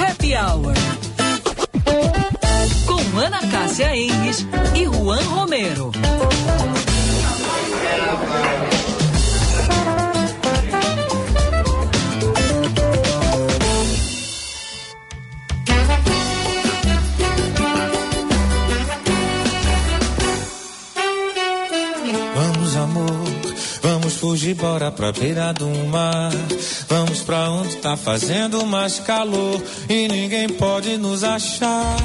Happy Hour. Com Ana Cássia Enres e Juan Romero. Fugir, bora pra beira do mar. Vamos pra onde tá fazendo mais calor e ninguém pode nos achar.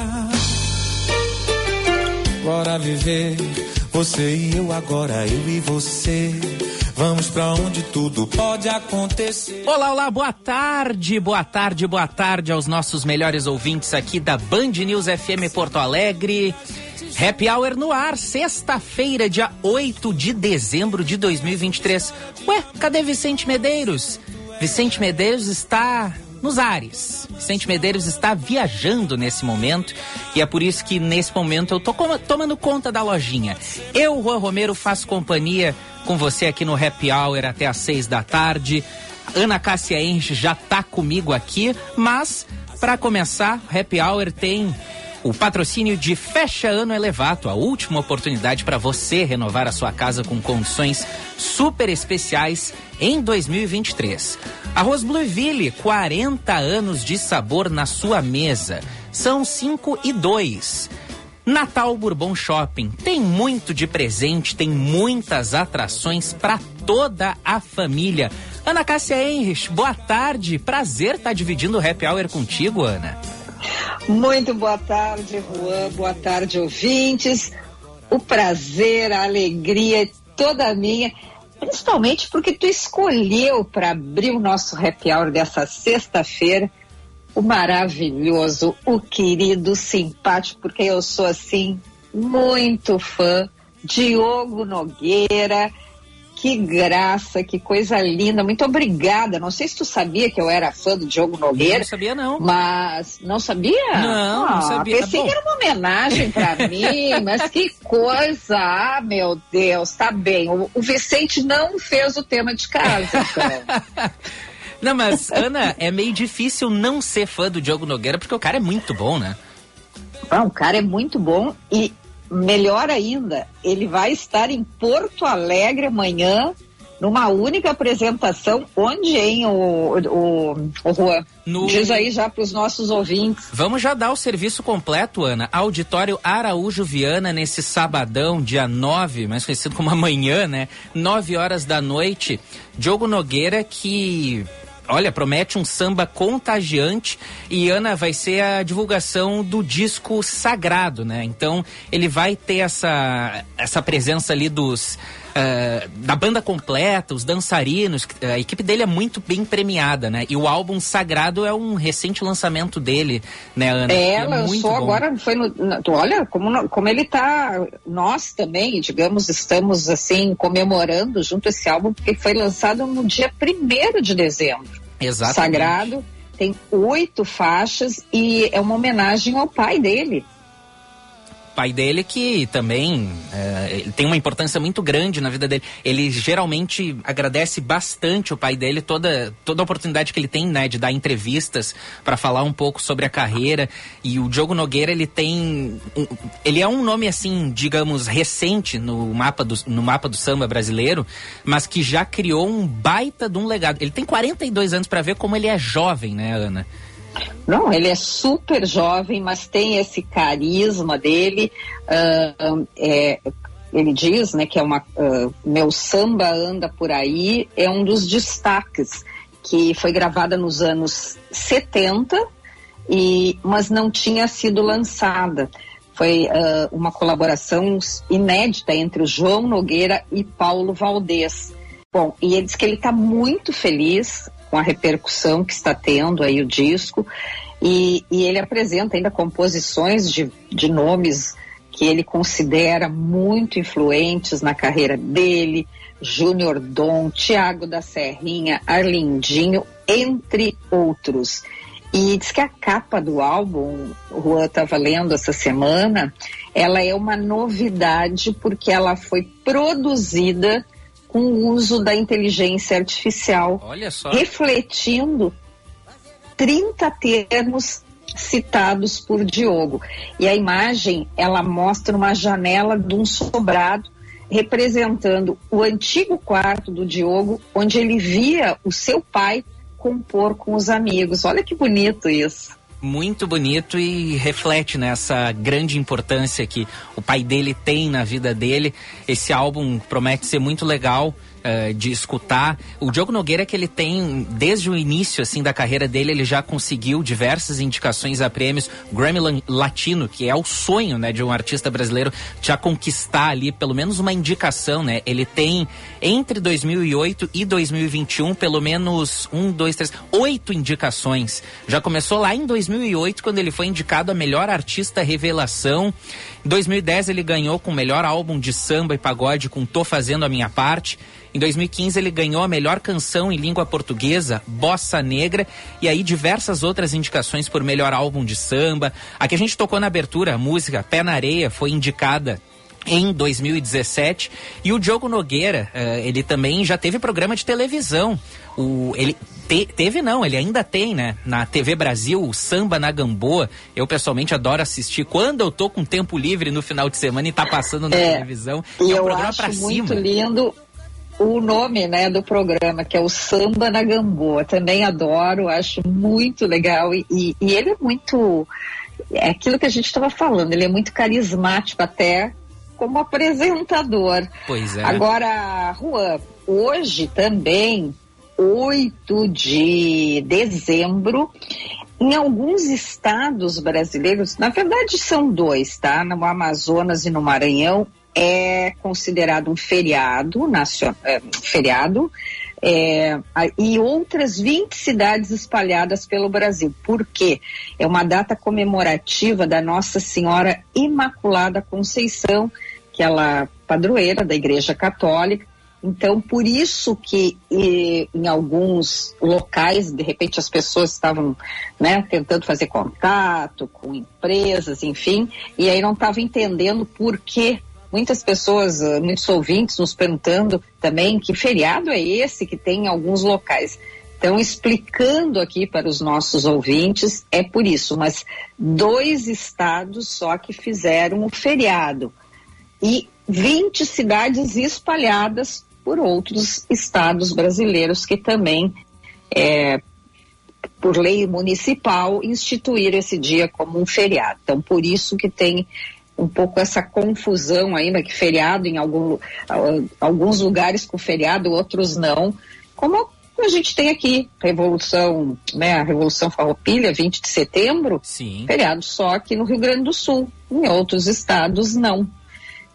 Bora viver, você e eu agora, eu e você. Vamos pra onde tudo pode acontecer. Olá, olá, boa tarde, boa tarde, boa tarde aos nossos melhores ouvintes aqui da Band News FM Porto Alegre. Happy Hour no ar, sexta-feira, dia 8 de dezembro de 2023. Ué, cadê Vicente Medeiros? Vicente Medeiros está nos ares. Vicente Medeiros está viajando nesse momento e é por isso que nesse momento eu tô tomando conta da lojinha. Eu, Juan Romero, faço companhia com você aqui no Happy Hour até às seis da tarde. Ana Cássia Enche já tá comigo aqui, mas para começar, Happy Hour tem o patrocínio de Fecha Ano Elevato, a última oportunidade para você renovar a sua casa com condições super especiais em 2023. Arroz Blueville, 40 anos de sabor na sua mesa. São 5 e 2. Natal Bourbon Shopping tem muito de presente, tem muitas atrações para toda a família. Ana Cássia Henrich, boa tarde. Prazer estar dividindo o happy hour contigo, Ana. Muito boa tarde, Juan. Boa tarde, ouvintes. O prazer, a alegria é toda minha, principalmente porque tu escolheu para abrir o nosso happy hour dessa sexta-feira o maravilhoso, o querido, simpático, porque eu sou assim muito fã, Diogo Nogueira. Que graça, que coisa linda. Muito obrigada. Não sei se tu sabia que eu era fã do Diogo Nogueira. Eu não sabia, não. Mas não sabia? Não, não sabia. Pensei Bom. que era uma homenagem pra mim, mas que coisa! Ah, meu Deus, tá bem. O, o Vicente não fez o tema de casa, então. Não, mas, Ana, é meio difícil não ser fã do Diogo Nogueira, porque o cara é muito bom, né? Ah, o cara é muito bom e melhor ainda, ele vai estar em Porto Alegre amanhã numa única apresentação. Onde, hein, o, o, o Juan? No- Diz aí já para os nossos ouvintes. Vamos já dar o serviço completo, Ana. Auditório Araújo Viana, nesse sabadão, dia 9, mais conhecido como amanhã, né? 9 horas da noite. Diogo Nogueira, que. Olha, promete um samba contagiante e Ana vai ser a divulgação do disco Sagrado, né? Então ele vai ter essa, essa presença ali dos da banda completa, os dançarinos. A equipe dele é muito bem premiada, né? E o álbum Sagrado é um recente lançamento dele, né, Ana? É, E lançou agora, foi no, tu olha como, no- como ele tá, nós também, digamos, estamos assim, comemorando junto esse álbum, porque foi lançado no dia 1 de dezembro. Exatamente. Sagrado, tem oito faixas e é uma homenagem ao pai dele. Pai dele que também é, tem uma importância muito grande na vida dele. Ele geralmente agradece bastante o pai dele toda toda a oportunidade que ele tem, né, de dar entrevistas para falar um pouco sobre a carreira. E o Diogo Nogueira ele tem ele é um nome assim, digamos, recente no mapa do no mapa do samba brasileiro, mas que já criou um baita de um legado. Ele tem 42 anos para ver como ele é jovem, né, Ana? Não, ele é super jovem, mas tem esse carisma dele. ah, é, ele diz, né, que é uma ah, meu samba anda por aí é um dos destaques que foi gravada nos anos 70 e mas não tinha sido lançada. Foi ah, uma colaboração inédita entre o João Nogueira e Paulo Valdez. Bom, e ele diz que ele está muito feliz com a repercussão que está tendo aí o disco e, e ele apresenta ainda composições de, de nomes que ele considera muito influentes na carreira dele, Júnior Dom, Tiago da Serrinha, Arlindinho, entre outros. E diz que a capa do álbum, o Juan estava lendo essa semana, ela é uma novidade porque ela foi produzida com o uso da inteligência artificial, Olha só. refletindo 30 termos citados por Diogo. E a imagem, ela mostra uma janela de um sobrado representando o antigo quarto do Diogo, onde ele via o seu pai compor com os amigos. Olha que bonito isso muito bonito e reflete nessa né, grande importância que o pai dele tem na vida dele. Esse álbum promete ser muito legal. Uh, de escutar. O Diogo Nogueira que ele tem desde o início assim da carreira dele, ele já conseguiu diversas indicações a prêmios Grammy Latino, que é o sonho, né, de um artista brasileiro já conquistar ali pelo menos uma indicação, né? Ele tem entre 2008 e 2021 pelo menos um, dois, três, oito indicações. Já começou lá em 2008 quando ele foi indicado a melhor artista revelação. Em 2010 ele ganhou com o melhor álbum de samba e pagode com Tô Fazendo a Minha Parte. Em 2015 ele ganhou a melhor canção em língua portuguesa, Bossa Negra, e aí diversas outras indicações por melhor álbum de samba. Aqui a gente tocou na abertura a música Pé na Areia, foi indicada em 2017 e o Diogo Nogueira uh, ele também já teve programa de televisão. O ele te, teve não ele ainda tem né? Na TV Brasil o Samba na Gamboa. Eu pessoalmente adoro assistir quando eu tô com tempo livre no final de semana e tá passando na é, televisão. E é um programa para cima. muito lindo o nome né, do programa, que é o Samba na Gamboa. Também adoro, acho muito legal. E, e, e ele é muito. É aquilo que a gente estava falando, ele é muito carismático até como apresentador. Pois é. Agora, Juan, hoje também, 8 de dezembro, em alguns estados brasileiros, na verdade são dois, tá? No Amazonas e no Maranhão, é considerado um feriado nacional, é, feriado, é, e outras 20 cidades espalhadas pelo Brasil. Por quê? É uma data comemorativa da Nossa Senhora Imaculada Conceição, que ela é padroeira da Igreja Católica. Então, por isso que e, em alguns locais, de repente, as pessoas estavam né, tentando fazer contato com empresas, enfim, e aí não estavam entendendo por que muitas pessoas, eh, muitos ouvintes nos perguntando também que feriado é esse que tem em alguns locais. Então, explicando aqui para os nossos ouvintes, é por isso, mas dois estados só que fizeram o feriado e 20 cidades espalhadas por outros estados brasileiros que também, é, por lei municipal, instituíram esse dia como um feriado. Então, por isso que tem um pouco essa confusão ainda que feriado em algum, alguns lugares com feriado, outros não, como a gente tem aqui, Revolução, né, a Revolução Farroupilha, 20 de setembro, Sim. feriado só aqui no Rio Grande do Sul, em outros estados não.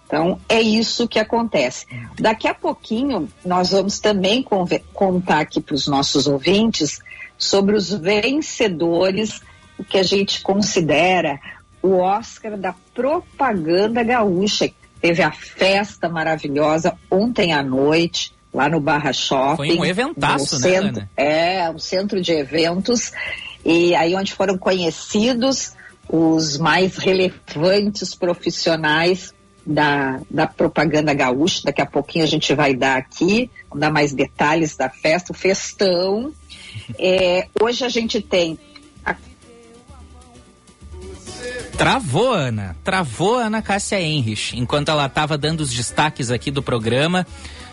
Então, é isso que acontece. Daqui a pouquinho, nós vamos também contar aqui para os nossos ouvintes sobre os vencedores, o que a gente considera o Oscar da propaganda gaúcha. Teve a festa maravilhosa ontem à noite, lá no Barra Shopping. Foi um eventaço, né, centro, Ana? É, um centro de eventos. E aí onde foram conhecidos os mais relevantes profissionais da, da propaganda gaúcha. Daqui a pouquinho a gente vai dar aqui, dar mais detalhes da festa, o festão. É, hoje a gente tem Travou, Ana. Travou a Ana Cássia Henrich. Enquanto ela estava dando os destaques aqui do programa,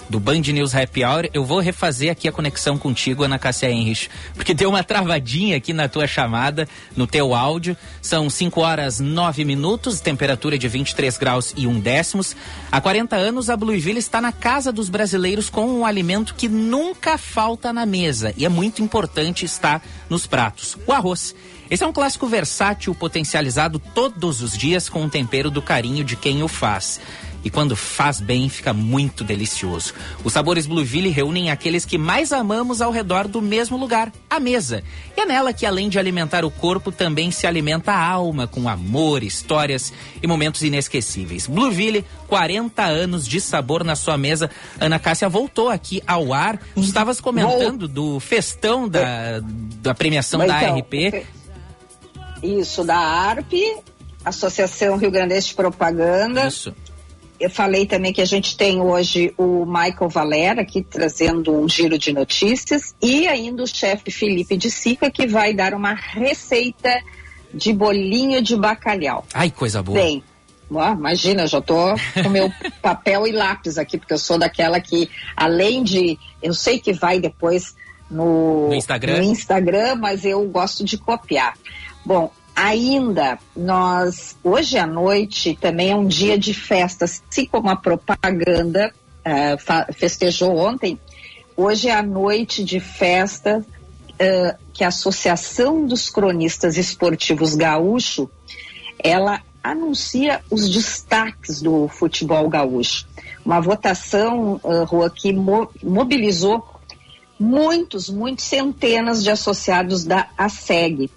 do Band News Happy Hour, eu vou refazer aqui a conexão contigo, Ana Cássia Henrich, porque deu uma travadinha aqui na tua chamada, no teu áudio. São 5 horas 9 minutos, temperatura de 23 graus e 1 décimos. Há 40 anos, a Blueville está na casa dos brasileiros com um alimento que nunca falta na mesa e é muito importante estar nos pratos: o arroz. Esse é um clássico versátil potencializado todos os dias com o tempero do carinho de quem o faz. E quando faz bem, fica muito delicioso. Os sabores Blueville reúnem aqueles que mais amamos ao redor do mesmo lugar, a mesa. E é nela que, além de alimentar o corpo, também se alimenta a alma com amor, histórias e momentos inesquecíveis. Blueville, 40 anos de sabor na sua mesa. Ana Cássia voltou aqui ao ar. Estavas comentando do festão da, da premiação Mas da então, ARP. Isso, da ARP, Associação Rio Grandense de Propaganda. Isso. Eu falei também que a gente tem hoje o Michael Valera aqui trazendo um giro de notícias e ainda o chefe Felipe de Sica que vai dar uma receita de bolinho de bacalhau. Ai, coisa boa. Bem, ó, imagina, eu já tô com meu papel e lápis aqui, porque eu sou daquela que, além de. Eu sei que vai depois no, No Instagram? no Instagram, mas eu gosto de copiar. Bom, ainda nós hoje à noite também é um dia de festa, assim como a propaganda fa- festejou ontem. Hoje é a noite de festa eh, que a Associação dos Cronistas Esportivos Gaúcho ela anuncia os destaques do futebol gaúcho. Uma votação, uh, Rua, que mo- mobilizou muitos, muitos centenas de associados da ASEG.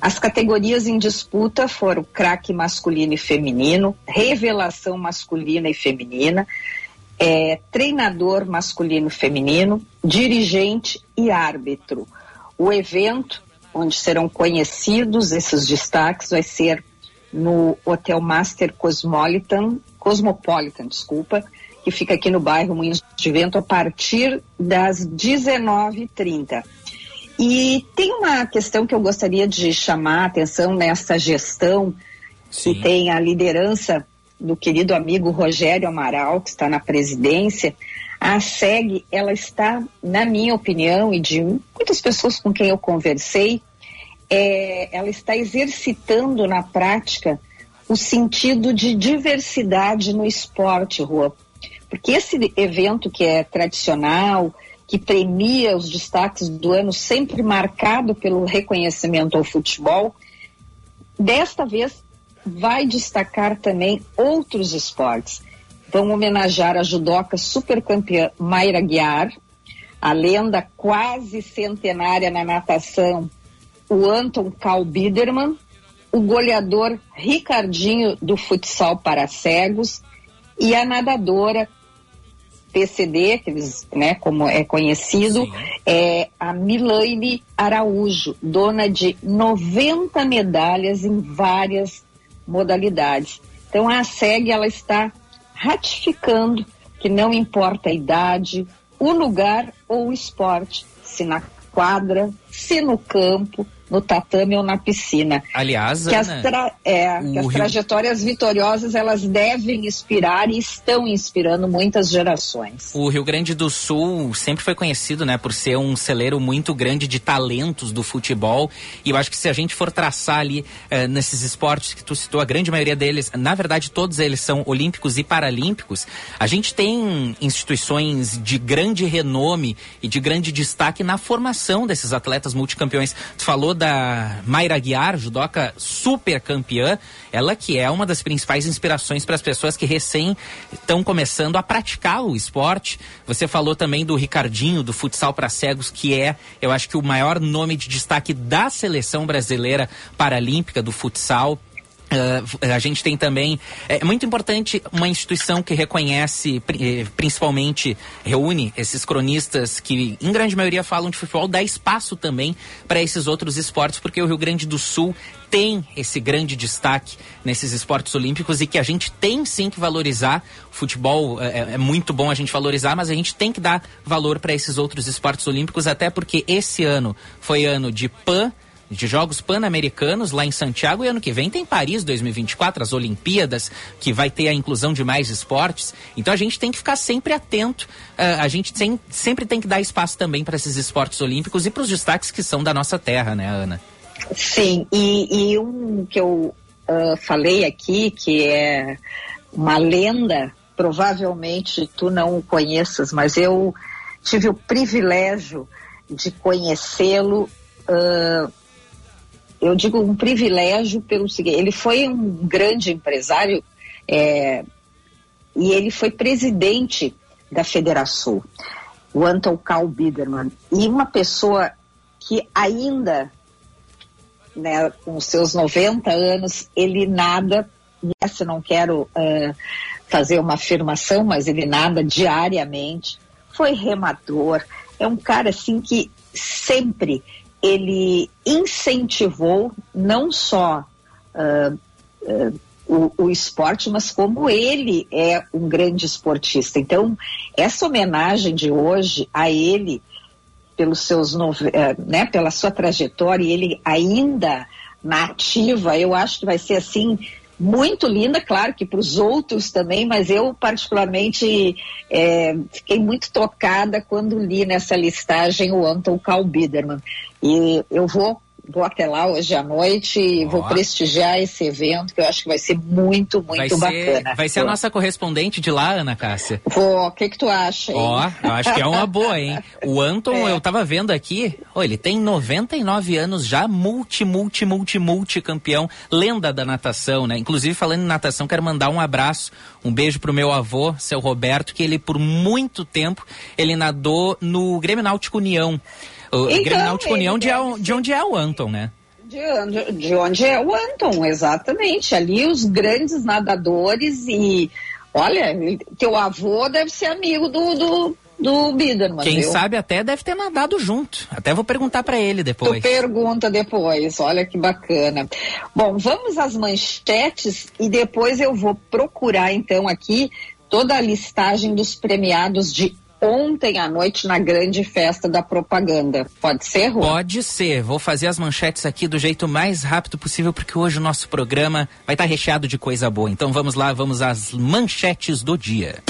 As categorias em disputa foram craque masculino e feminino, revelação masculina e feminina, eh, treinador masculino e feminino, dirigente e árbitro. O evento, onde serão conhecidos esses destaques, vai ser no Hotel Master Cosmopolitan, Cosmopolitan, desculpa, que fica aqui no bairro Moinhos de Vento a partir das 19h30. E tem uma questão que eu gostaria de chamar a atenção nessa gestão Sim. que tem a liderança do querido amigo Rogério Amaral, que está na presidência. A SEG, ela está, na minha opinião, e de muitas pessoas com quem eu conversei, é, ela está exercitando na prática o sentido de diversidade no esporte, Rua. Porque esse evento que é tradicional, que premia os destaques do ano, sempre marcado pelo reconhecimento ao futebol, desta vez vai destacar também outros esportes. Vão homenagear a judoca supercampeã Mayra Guiar, a lenda quase centenária na natação, o Anton Karl Biederman, o goleador Ricardinho do futsal para cegos e a nadadora PCD, que eles, né, como é conhecido, Sim. é a Milane Araújo, dona de 90 medalhas em várias modalidades. Então a SEG ela está ratificando que não importa a idade, o lugar ou o esporte, se na quadra, se no campo, no tatame ou na piscina. Aliás, Que as, Ana, tra- é, que as Rio- trajetórias vitoriosas elas devem inspirar e estão inspirando muitas gerações. O Rio Grande do Sul sempre foi conhecido, né, por ser um celeiro muito grande de talentos do futebol. E eu acho que se a gente for traçar ali eh, nesses esportes que tu citou, a grande maioria deles, na verdade todos eles são olímpicos e paralímpicos, a gente tem instituições de grande renome e de grande destaque na formação desses atletas multicampeões. Tu falou da Mayra Guiar, judoca super campeã, ela que é uma das principais inspirações para as pessoas que recém estão começando a praticar o esporte. Você falou também do Ricardinho, do futsal para cegos, que é, eu acho que o maior nome de destaque da seleção brasileira paralímpica do futsal. Uh, a gente tem também é muito importante uma instituição que reconhece eh, principalmente reúne esses cronistas que em grande maioria falam de futebol dá espaço também para esses outros esportes porque o Rio Grande do Sul tem esse grande destaque nesses esportes olímpicos e que a gente tem sim que valorizar. O futebol é, é muito bom a gente valorizar mas a gente tem que dar valor para esses outros esportes olímpicos até porque esse ano foi ano de PAN de Jogos Pan-Americanos lá em Santiago e ano que vem tem Paris 2024, as Olimpíadas, que vai ter a inclusão de mais esportes. Então a gente tem que ficar sempre atento, uh, a gente tem, sempre tem que dar espaço também para esses esportes olímpicos e para os destaques que são da nossa terra, né, Ana? Sim, e, e um que eu uh, falei aqui, que é uma lenda, provavelmente tu não o conheças, mas eu tive o privilégio de conhecê-lo. Uh, eu digo um privilégio pelo seguinte: ele foi um grande empresário é, e ele foi presidente da Federação, o Anton Karl Biederman, e uma pessoa que ainda, né, com seus 90 anos, ele nada, nessa não quero uh, fazer uma afirmação, mas ele nada diariamente, foi remador, é um cara assim que sempre ele incentivou não só uh, uh, o, o, esporte, mas como ele é um grande esportista. Então, essa homenagem de hoje a ele pelos seus é, né, pela sua trajetória ele ainda na ativa, eu acho que vai ser assim muito linda, claro que para os outros também, mas eu particularmente é, fiquei muito tocada quando li nessa listagem o Anton Karl Biederman. E eu vou vou até lá hoje à noite e oh. vou prestigiar esse evento que eu acho que vai ser muito, muito vai bacana. Ser, vai ser a nossa correspondente de lá, Ana Cássia? Vou, o que que tu acha? Ó, oh, eu acho que é uma boa, hein? O Anton, é. eu tava vendo aqui, oh, ele tem 99 anos já, multi, multi, multi, multi campeão, lenda da natação, né? Inclusive, falando em natação, quero mandar um abraço, um beijo pro meu avô, seu Roberto, que ele por muito tempo, ele nadou no Grêmio Náutico União. O então, Grêmio Náutico União de, de onde é o Anton, né? De onde, de onde é o Anton, exatamente. Ali os grandes nadadores e olha, teu avô deve ser amigo do, do, do Biderman. Quem viu? sabe até deve ter nadado junto. Até vou perguntar para ele depois. Tu pergunta depois, olha que bacana. Bom, vamos às manchetes e depois eu vou procurar então aqui toda a listagem dos premiados de ontem à noite na grande festa da propaganda. Pode ser, Rô? Pode ser. Vou fazer as manchetes aqui do jeito mais rápido possível, porque hoje o nosso programa vai estar recheado de coisa boa. Então vamos lá, vamos às manchetes do dia.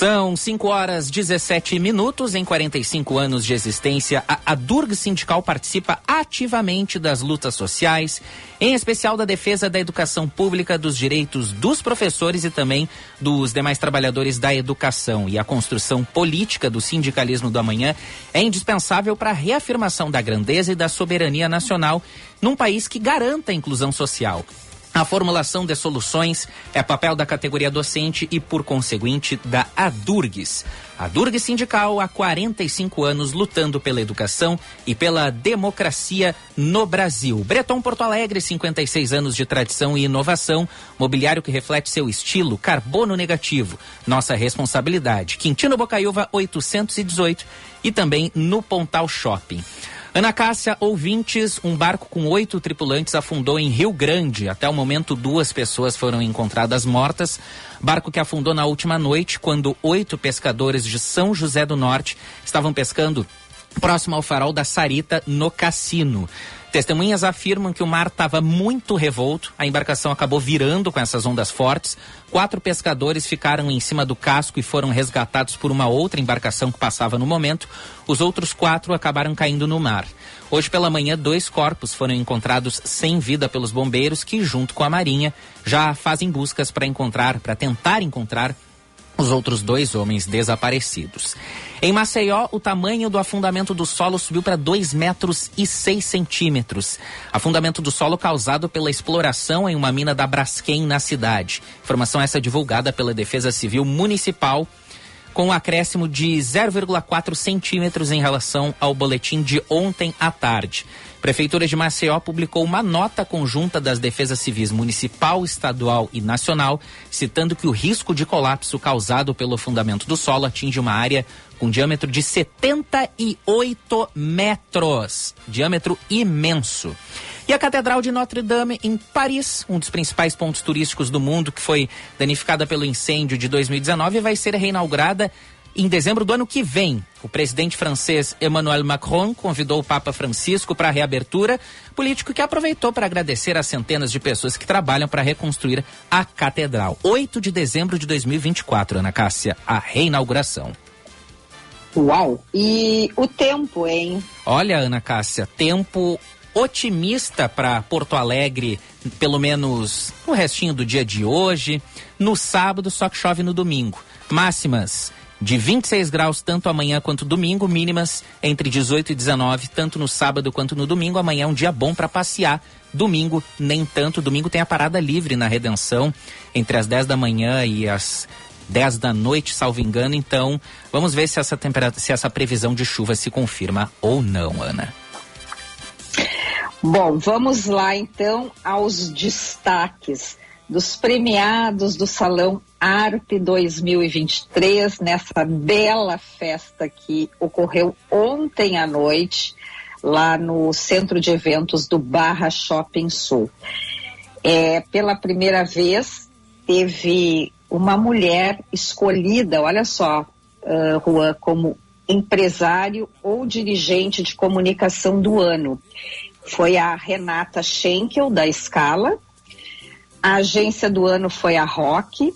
São 5 horas 17 minutos. Em 45 anos de existência, a, a Durg Sindical participa ativamente das lutas sociais, em especial da defesa da educação pública, dos direitos dos professores e também dos demais trabalhadores da educação. E a construção política do sindicalismo do amanhã é indispensável para a reafirmação da grandeza e da soberania nacional num país que garanta a inclusão social. A formulação de soluções é papel da categoria docente e, por conseguinte, da ADURGS. A DURGS Sindical há 45 anos lutando pela educação e pela democracia no Brasil. Breton Porto Alegre, 56 anos de tradição e inovação, mobiliário que reflete seu estilo, carbono negativo, nossa responsabilidade. Quintino Bocaiúva, 818 e também no Pontal Shopping. Ana Cássia, ouvintes, um barco com oito tripulantes afundou em Rio Grande. Até o momento, duas pessoas foram encontradas mortas. Barco que afundou na última noite, quando oito pescadores de São José do Norte estavam pescando próximo ao farol da Sarita, no Cassino. Testemunhas afirmam que o mar estava muito revolto, a embarcação acabou virando com essas ondas fortes. Quatro pescadores ficaram em cima do casco e foram resgatados por uma outra embarcação que passava no momento. Os outros quatro acabaram caindo no mar. Hoje pela manhã, dois corpos foram encontrados sem vida pelos bombeiros, que, junto com a Marinha, já fazem buscas para encontrar, para tentar encontrar os outros dois homens desaparecidos. Em Maceió, o tamanho do afundamento do solo subiu para 2 metros e 6 centímetros. Afundamento do solo causado pela exploração em uma mina da Braskem na cidade. Informação essa divulgada pela Defesa Civil Municipal com um acréscimo de 0,4 centímetros em relação ao boletim de ontem à tarde. Prefeitura de Maceió publicou uma nota conjunta das defesas civis municipal, estadual e nacional, citando que o risco de colapso causado pelo fundamento do solo atinge uma área com diâmetro de 78 metros. Diâmetro imenso. E a Catedral de Notre Dame, em Paris, um dos principais pontos turísticos do mundo, que foi danificada pelo incêndio de 2019, vai ser reinaugurada em dezembro do ano que vem. O presidente francês Emmanuel Macron convidou o Papa Francisco para a reabertura, político que aproveitou para agradecer às centenas de pessoas que trabalham para reconstruir a catedral. 8 de dezembro de 2024, Ana Cássia, a reinauguração. Uau! E o tempo, hein? Olha, Ana Cássia, tempo otimista para Porto Alegre, pelo menos no restinho do dia de hoje. No sábado, só que chove no domingo. Máximas de 26 graus tanto amanhã quanto domingo, mínimas entre 18 e 19, tanto no sábado quanto no domingo. Amanhã é um dia bom para passear. Domingo, nem tanto. Domingo tem a parada livre na Redenção, entre as 10 da manhã e as 10 da noite, salvo engano. Então, vamos ver se essa, temperatura, se essa previsão de chuva se confirma ou não, Ana. Bom, vamos lá então aos destaques dos premiados do Salão ARP 2023, nessa bela festa que ocorreu ontem à noite, lá no centro de eventos do Barra Shopping Sul. É, pela primeira vez, teve uma mulher escolhida, olha só, uh, Juan, como empresário ou dirigente de comunicação do ano. Foi a Renata Schenkel, da Scala. A agência do ano foi a Rock.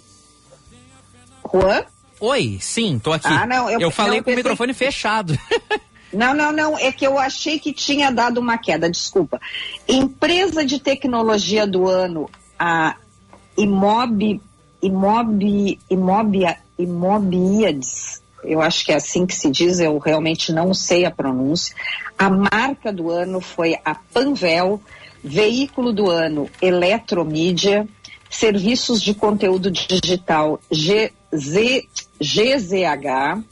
Juan? Oi, sim, tô aqui. Ah, não, eu, eu falei não, com o microfone fechado. Não, não, não, é que eu achei que tinha dado uma queda, desculpa. Empresa de tecnologia do ano, a Imob, Imob, Imobia, Imobiades, eu acho que é assim que se diz, eu realmente não sei a pronúncia. A marca do ano foi a Panvel, veículo do ano Eletromídia, serviços de conteúdo digital GZ, GZH,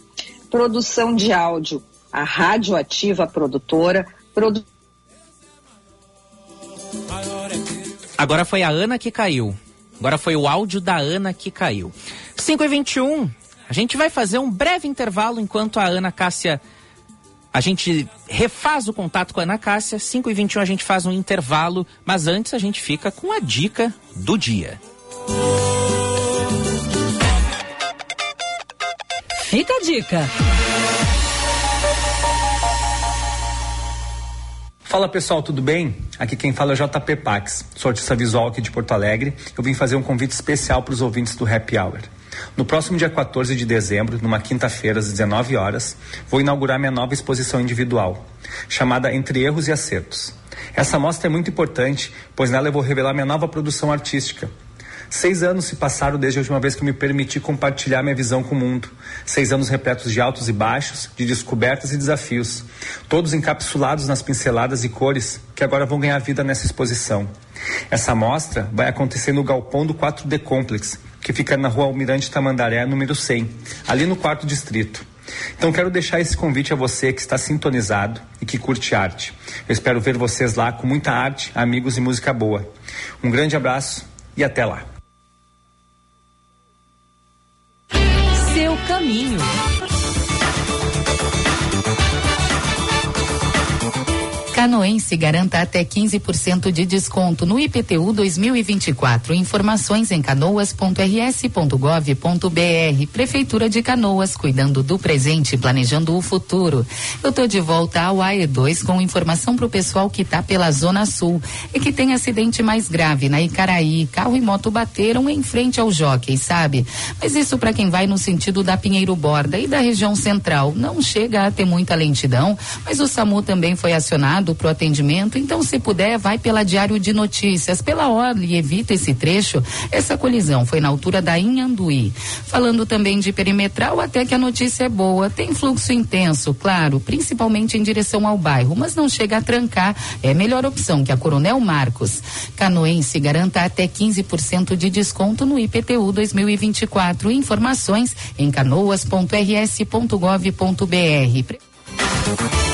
produção de áudio a Radioativa Produtora. Produ... Agora foi a Ana que caiu. Agora foi o áudio da Ana que caiu. 5 e 21 a gente vai fazer um breve intervalo enquanto a Ana Cássia. A gente refaz o contato com a Ana Cássia. 5 e 21 a gente faz um intervalo, mas antes a gente fica com a dica do dia. Fica a dica. Fala pessoal, tudo bem? Aqui quem fala é JP Pax, sou artista visual aqui de Porto Alegre. Eu vim fazer um convite especial para os ouvintes do Happy Hour. No próximo dia 14 de dezembro, numa quinta-feira, às 19 horas, vou inaugurar minha nova exposição individual, chamada Entre Erros e Acertos. Essa mostra é muito importante, pois nela eu vou revelar minha nova produção artística, Seis anos se passaram desde a última vez que me permiti compartilhar minha visão com o mundo. Seis anos repletos de altos e baixos, de descobertas e desafios. Todos encapsulados nas pinceladas e cores que agora vão ganhar vida nessa exposição. Essa mostra vai acontecer no galpão do 4D Complex, que fica na rua Almirante Tamandaré, número 100, ali no quarto distrito. Então quero deixar esse convite a você que está sintonizado e que curte arte. Eu espero ver vocês lá com muita arte, amigos e música boa. Um grande abraço e até lá. Caminho. Canoense garanta até 15% de desconto no IPTU 2024. Informações em canoas.rs.gov.br. Prefeitura de Canoas, cuidando do presente, planejando o futuro. Eu tô de volta ao AE2 com informação pro pessoal que tá pela Zona Sul e que tem acidente mais grave na Icaraí. Carro e moto bateram em frente ao jockey, sabe? Mas isso para quem vai no sentido da Pinheiro Borda e da região central. Não chega a ter muita lentidão, mas o SAMU também foi acionado para o atendimento. Então, se puder, vai pela Diário de Notícias, pela hora e evita esse trecho. Essa colisão foi na altura da Inhanduí. Falando também de perimetral, até que a notícia é boa. Tem fluxo intenso, claro, principalmente em direção ao bairro, mas não chega a trancar. É melhor opção que a Coronel Marcos. Canoense garanta até 15% de desconto no IPTU 2024. Informações em canoas.rs.gov.br.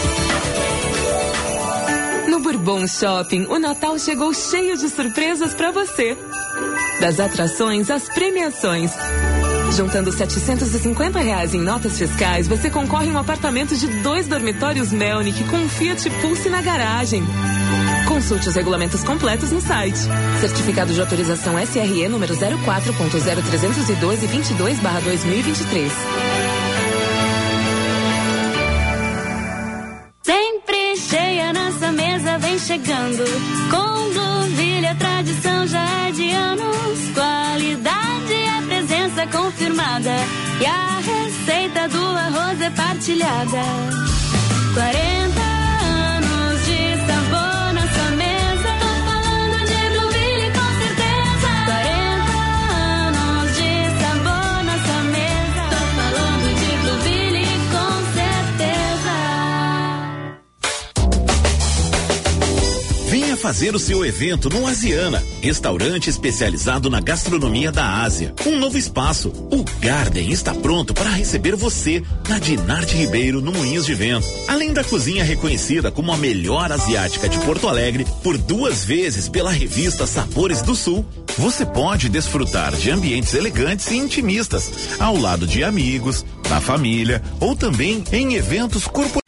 Bourbon Shopping, o Natal chegou cheio de surpresas para você. Das atrações às premiações. Juntando 750 reais em notas fiscais, você concorre a um apartamento de dois dormitórios Melnick com um Fiat Pulse na garagem. Consulte os regulamentos completos no site. Certificado de autorização SRE número 04.0302 chegando. Com a tradição já é de anos. Qualidade é presença confirmada. E a receita do arroz é partilhada. 40 fazer o seu evento no Asiana, restaurante especializado na gastronomia da Ásia. Um novo espaço. O Garden está pronto para receber você na Dinarte Ribeiro, no Moinhos de Vento. Além da cozinha reconhecida como a melhor asiática de Porto Alegre por duas vezes pela revista Sabores do Sul, você pode desfrutar de ambientes elegantes e intimistas, ao lado de amigos, da família ou também em eventos corporativos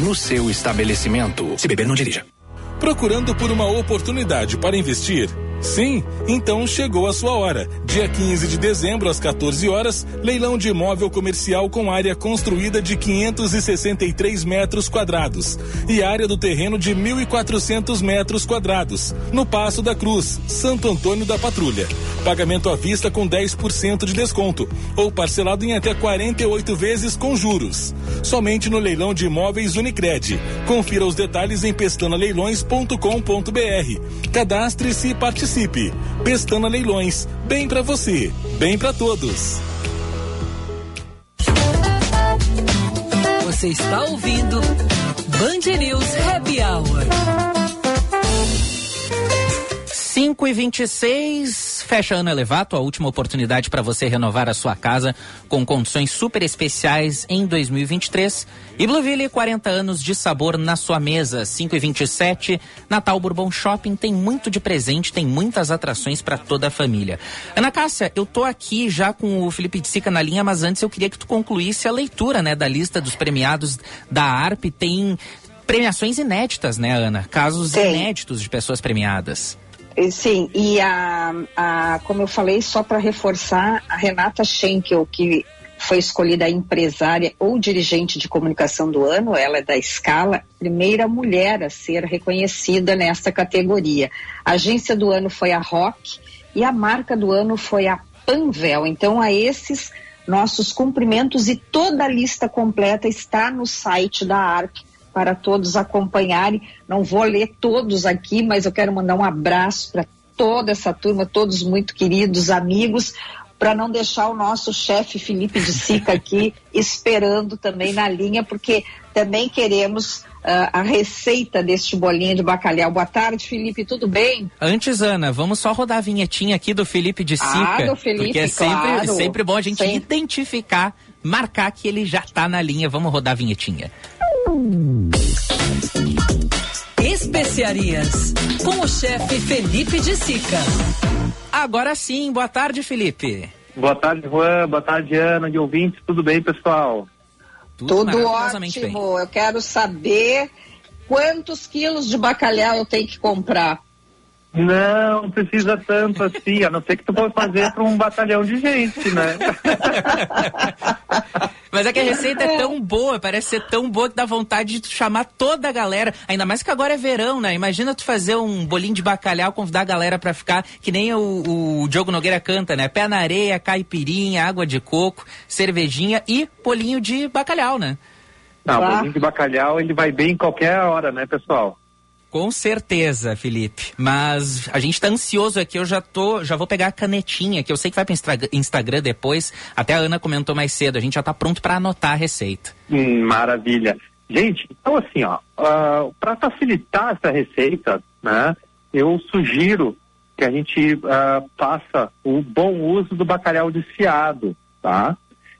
no seu estabelecimento. Se beber, não dirija. Procurando por uma oportunidade para investir? Sim, então chegou a sua hora. Dia 15 de dezembro, às 14 horas, leilão de imóvel comercial com área construída de 563 metros quadrados e área do terreno de 1.400 metros quadrados, no Passo da Cruz, Santo Antônio da Patrulha. Pagamento à vista com 10% de desconto ou parcelado em até 48 vezes com juros. Somente no leilão de imóveis Unicred. Confira os detalhes em pestanaleilões.com.br. Cadastre-se e participe. Pestana Leilões, bem para você, bem para todos. Você está ouvindo Band News Happy Hour. 5 e 26 fecha ano elevato, a última oportunidade para você renovar a sua casa com condições super especiais em 2023. E Blueville, 40 anos de sabor na sua mesa. 5 e 27 Natal Bourbon Shopping tem muito de presente, tem muitas atrações para toda a família. Ana Cássia, eu tô aqui já com o Felipe de Sica na linha, mas antes eu queria que tu concluísse a leitura, né, da lista dos premiados da ARP. Tem premiações inéditas, né, Ana? Casos Tem. inéditos de pessoas premiadas. Sim, e a, a como eu falei, só para reforçar, a Renata Schenkel, que foi escolhida empresária ou dirigente de comunicação do ano, ela é da Escala, primeira mulher a ser reconhecida nesta categoria. A agência do ano foi a Rock e a marca do ano foi a Panvel. Então, a esses nossos cumprimentos e toda a lista completa está no site da ARP para todos acompanharem. Não vou ler todos aqui, mas eu quero mandar um abraço para toda essa turma, todos muito queridos amigos, para não deixar o nosso chefe Felipe de Sica aqui esperando também na linha, porque também queremos uh, a receita deste bolinho de bacalhau. Boa tarde, Felipe, tudo bem? Antes, Ana, vamos só rodar a vinhetinha aqui do Felipe de Sica. Ah, do Felipe, porque é sempre, claro. sempre bom a gente identificar, marcar que ele já tá na linha. Vamos rodar a vinhetinha. Especiarias. Com o chefe Felipe de Sica. Agora sim, boa tarde, Felipe. Boa tarde, Juan. Boa tarde, Ana, de ouvintes. Tudo bem, pessoal? Tudo bem. ótimo. Eu quero saber quantos quilos de bacalhau eu tenho que comprar. Não, não precisa tanto assim, a não ser que tu for fazer para um batalhão de gente, né? Mas é que a receita é tão boa, parece ser tão boa que dá vontade de tu chamar toda a galera. Ainda mais que agora é verão, né? Imagina tu fazer um bolinho de bacalhau, convidar a galera pra ficar, que nem o, o Diogo Nogueira canta, né? Pé na areia, caipirinha, água de coco, cervejinha e bolinho de bacalhau, né? Não, o bolinho de bacalhau, ele vai bem em qualquer hora, né, pessoal? Com certeza, Felipe. Mas a gente tá ansioso aqui, eu já tô, já vou pegar a canetinha, que eu sei que vai Instra- Instagram depois. Até a Ana comentou mais cedo, a gente já tá pronto pra anotar a receita. Hum, maravilha. Gente, então assim, ó, para facilitar essa receita, né, eu sugiro que a gente ah, faça o bom uso do bacalhau desfiado, tá?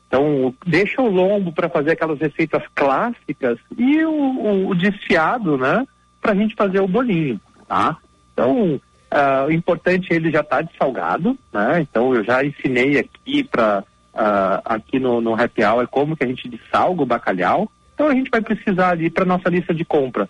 Então, deixa o lombo para fazer aquelas receitas clássicas e o, o, o desfiado, né, para a gente fazer o bolinho, tá? Então, ah, o importante ele já está salgado, né? Então, eu já ensinei aqui para aqui no, no Happy Hour como que a gente dessalga o bacalhau. Então, a gente vai precisar ali para nossa lista de compra,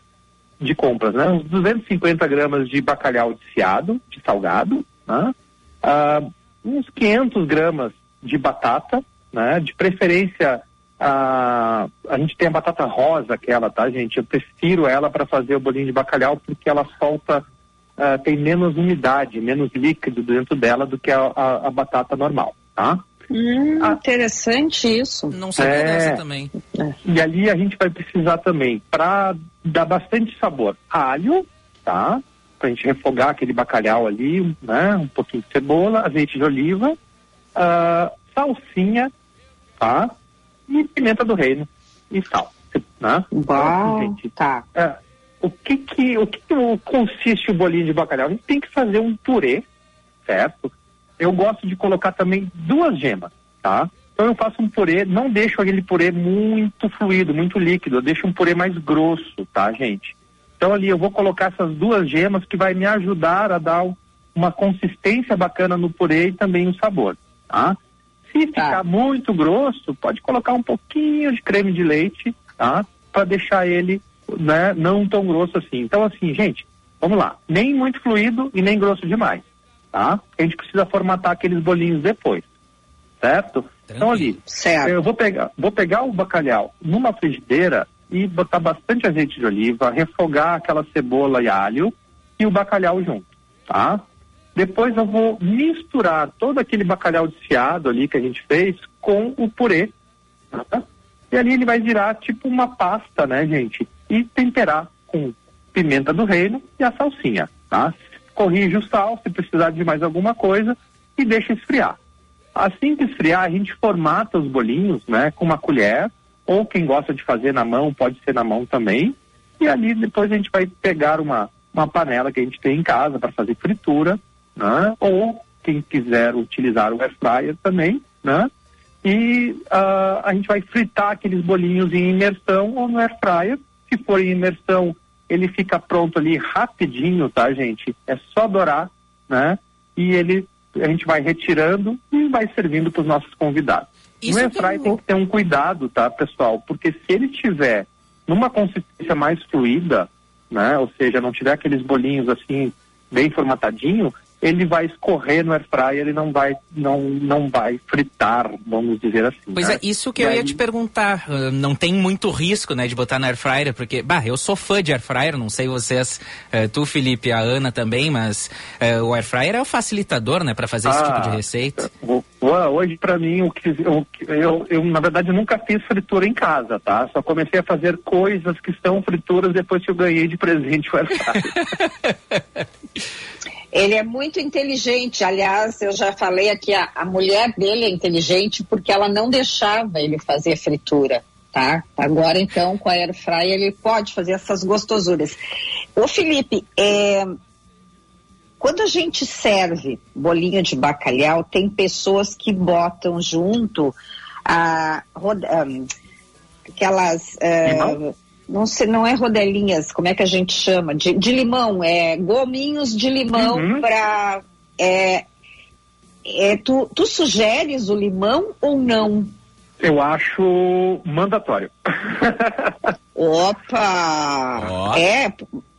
de compras, né? Uns 250 gramas de bacalhau desfiado, de salgado, né? Ah, uns 500 gramas de batata, né? De preferência, ah, a gente tem a batata rosa, aquela, tá, gente? Eu prefiro ela para fazer o bolinho de bacalhau porque ela solta, ah, tem menos umidade, menos líquido dentro dela do que a, a- a batata normal, tá? Hum, interessante isso. Não sabia É. dessa também. E ali a gente vai precisar também, para dar bastante sabor, alho, tá? Pra gente refogar aquele bacalhau ali, né? Um pouquinho de cebola, azeite de oliva, ah, salsinha, tá? E pimenta do reino e sal. Né? Uau, gente, tá. é, o que que, o que que consiste o bolinho de bacalhau? A gente tem que fazer um purê, certo? Eu gosto de colocar também duas gemas, tá? Então eu faço um purê, não deixo aquele purê muito fluido, muito líquido, eu deixo um purê mais grosso, tá, gente? Então ali eu vou colocar essas duas gemas que vai me ajudar a dar um- uma consistência bacana no purê e também o sabor, tá? Se ficar muito grosso, pode colocar um pouquinho de creme de leite, tá? Para deixar ele, né, não tão grosso assim. Então assim, gente, vamos lá. Nem muito fluido e nem grosso demais, tá? A gente precisa formatar aqueles bolinhos depois, certo? Então ali, eu vou pegar, vou pegar o bacalhau numa frigideira e botar bastante azeite de oliva, refogar aquela cebola e alho e o bacalhau junto, tá? Depois eu vou misturar todo aquele bacalhau desfiado ali que a gente fez com o purê. tá? E ali ele vai virar tipo uma pasta, né, gente? E temperar com pimenta do reino e a salsinha, tá? Corrige o sal se precisar de mais alguma coisa e deixa esfriar. Assim que esfriar, a gente formata os bolinhos, né, com uma colher, ou quem gosta de fazer na mão, pode ser na mão também. E ali depois a gente vai pegar uma, uma panela que a gente tem em casa para fazer fritura, né? Ou quem quiser utilizar o air fryer também, né? E ah, a gente vai fritar aqueles bolinhos em imersão ou no air fryer. Se for em imersão, ele fica pronto ali rapidinho, tá, gente? É só dourar, né? E ele a gente vai retirando e vai servindo para os nossos convidados. Isso no air fryer tem que ter um cuidado, tá, pessoal? Porque se ele tiver numa consistência mais fluida, né? Ou seja, não tiver aqueles bolinhos assim bem formatadinho, ele vai escorrer no air fryer e não vai não não vai fritar, vamos dizer assim. Pois né? é, isso que E eu ia aí- te perguntar. ah, Não tem muito risco, né, de botar na air fryer, porque, bah, eu sou fã de air fryer, não sei vocês, eh, tu, Felipe, a Ana também, mas eh, o air fryer é o facilitador, né, para fazer esse Ah, tipo de receita. o- o- Hoje, para mim, o que, o que- eu, eu, na verdade, nunca fiz fritura em casa, tá? Só comecei a fazer coisas que são frituras depois que eu ganhei de presente o air fryer. Ele é muito inteligente. Aliás, eu já falei aqui, a, a mulher dele é inteligente porque ela não deixava ele fazer fritura, tá? Agora, então, com a air fryer, ele pode fazer essas gostosuras. Ô, Felipe, é, quando a gente serve bolinho de bacalhau, tem pessoas que botam junto a, ahn, aquelas... é, Limão? Não sei, não é rodelinhas, como é que a gente chama? De, de limão, é gominhos de limão Uhum. para. É, é, tu, tu sugeres o limão ou não? eu acho mandatório. Opa! É,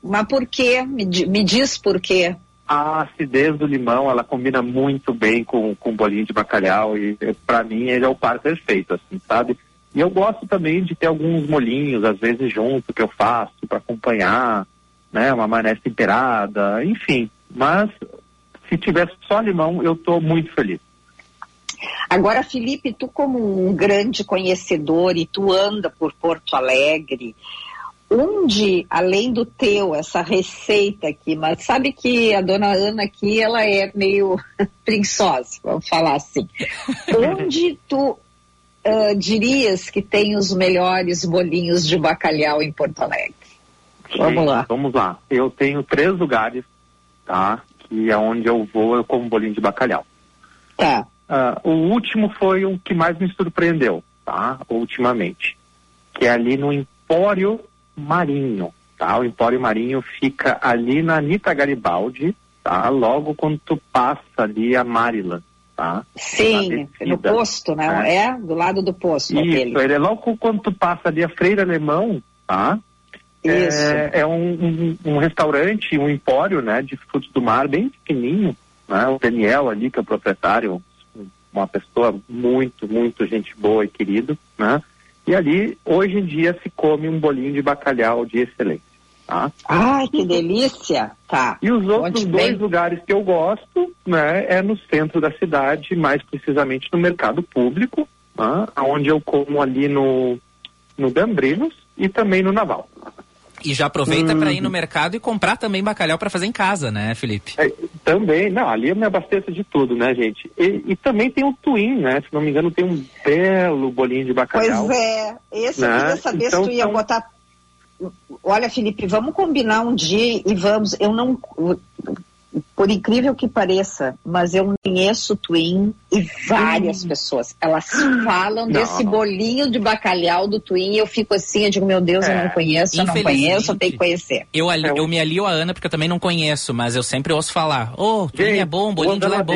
mas por quê? Me, me diz por quê. A acidez do limão, ela combina muito bem com, com o bolinho de bacalhau e para mim ele é o par perfeito, assim, sabe? E eu gosto também de ter alguns molinhos, às vezes junto, que eu faço para acompanhar, né? Uma maionese temperada, enfim. Mas se tivesse só limão, eu tô muito feliz. Agora, Felipe, tu como um grande conhecedor e tu anda por Porto Alegre, onde, além do teu, essa receita aqui, mas sabe que a dona Ana aqui, ela é meio preguiçosa, vamos falar assim. onde tu ah, dirias que tem os melhores bolinhos de bacalhau em Porto Alegre? Vamos lá. Vamos lá. Eu tenho três lugares, tá? Que é onde eu vou, eu como bolinho de bacalhau. Tá. Ah, o último foi o que mais me surpreendeu, tá? Ultimamente. Que é ali no Empório Marinho, tá? O Empório Marinho fica ali na Anitta Garibaldi, tá? Logo quando tu passa ali a Maryland, tá? Sim, no posto, né? É, do lado do posto aquele. Isso, ele é logo quando tu passa ali a Freire Alemão, tá? Isso. É, é um, um, um restaurante, um empório, né, de frutos do mar, bem pequenininho, né? O Daniel ali, que é o proprietário, uma pessoa muito, muito gente boa e querido, né? E ali, hoje em dia, se come um bolinho de bacalhau de excelência, tá? Ai, que delícia! Tá. E os outros Conte dois bem. lugares que eu gosto, né, é no centro da cidade, mais precisamente no mercado público, né, onde eu como ali no, no Gambrinos e também no Naval. E já aproveita Hum. para ir no mercado e comprar também bacalhau para fazer em casa, né, Felipe? É, também, não, ali eu me abasteço de tudo, né, gente? E, e também tem o twin, né? Se não me engano, tem um belo bolinho de bacalhau. Pois é, esse eu Né? queria saber Então, se tu ia são- botar. Olha, Felipe, vamos combinar um dia e vamos. Eu não. Por incrível que pareça, mas eu conheço o Twin e várias pessoas. Elas falam Não, desse não. bolinho de bacalhau do Twin e eu fico assim, eu digo, meu Deus, eu É, não conheço, eu não conheço, eu tenho que conhecer. Eu, ali- É um- eu me alio a Ana porque eu também não conheço, mas eu sempre ouço falar. Ô, oh, é bom, bolinho de lá é bom.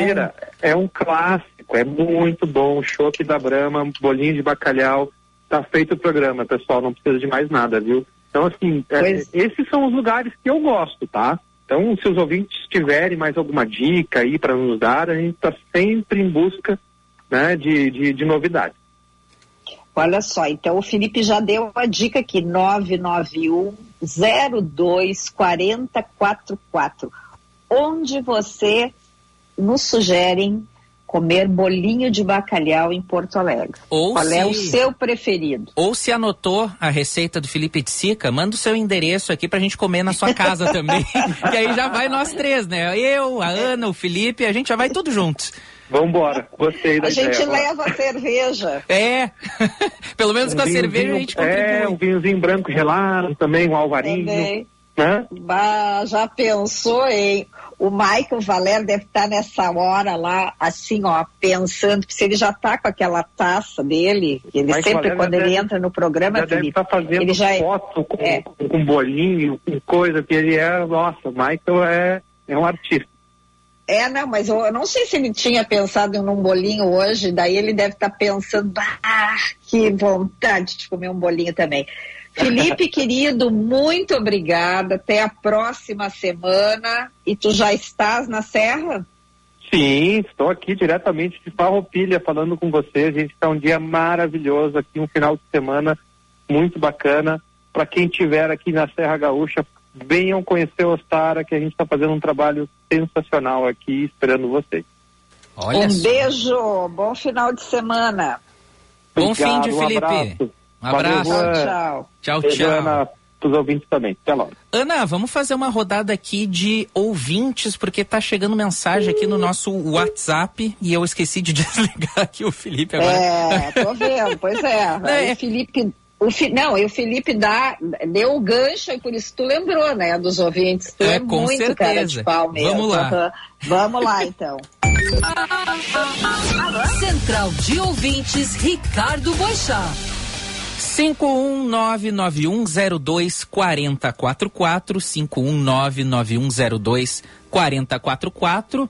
É um clássico, é muito bom. Chopp da Brahma, bolinho de bacalhau. Tá feito o programa, pessoal, não precisa de mais nada, viu? Então, assim, é, Pois- esses são os lugares que eu gosto, tá? Então, se os ouvintes tiverem mais alguma dica aí para nos dar, a gente está sempre em busca né, de, de, de novidades. Olha só, então o Felipe já deu a dica aqui, 991 02 4044. Onde você nos sugerem comer bolinho de bacalhau em Porto Alegre? Ou Qual é se- o seu preferido? Ou se anotou a receita do Felipe de Sica, manda o seu endereço aqui pra gente comer na sua casa também. e aí já vai nós três, né? Eu, a Ana, o Felipe, a gente já vai tudo juntos. Vambora, gostei da A gente ideia. leva a cerveja. É. Pelo menos com a cerveja a gente É, um contribui. vinhozinho branco gelado também, um alvarinho. Também. Né? Bah, já pensou, hein? O Michael Valério deve estar nessa hora lá, assim, ó, pensando, se ele já tá com aquela taça dele, ele Michael sempre, Valério quando ele deve- entra no programa, Já deve Felipe, estar fazendo ele já é- foto com, é. com, bolinho, com coisa que ele é. Nossa, o Michael é, é um artista. É, não, mas eu, eu não sei se ele tinha pensado em um bolinho hoje, daí ele deve estar pensando, ah, que vontade de comer um bolinho também. Felipe, querido, muito obrigada. Até a próxima semana. E tu já estás na Serra? Sim, estou aqui diretamente de Farroupilha falando com você. A gente está um dia maravilhoso aqui, um final de semana muito bacana. Para quem estiver aqui na Serra Gaúcha, venham conhecer o Ostara, que a gente está fazendo um trabalho sensacional aqui, esperando vocês. Olha um só. beijo, bom final de semana. Bom fim de Obrigado, um Felipe. abraço. Um abraço. Valeu, Tchau, tchau. Tchau, Beijo, tchau. Ana, pros ouvintes também. Até logo. Ana, vamos fazer uma rodada aqui de ouvintes, porque tá chegando mensagem aqui no nosso WhatsApp e eu esqueci de desligar aqui o Felipe agora. É, tô vendo, pois é. É. o Felipe. O Fi- não, e o Felipe dá, deu o gancho e por isso tu lembrou, né, dos ouvintes. Tu É, é, com muito cara certeza. de pau mesmo. Vamos lá. Vamos lá, então. Central de Ouvintes, Ricardo Boixá. 51991024044, 51991024044.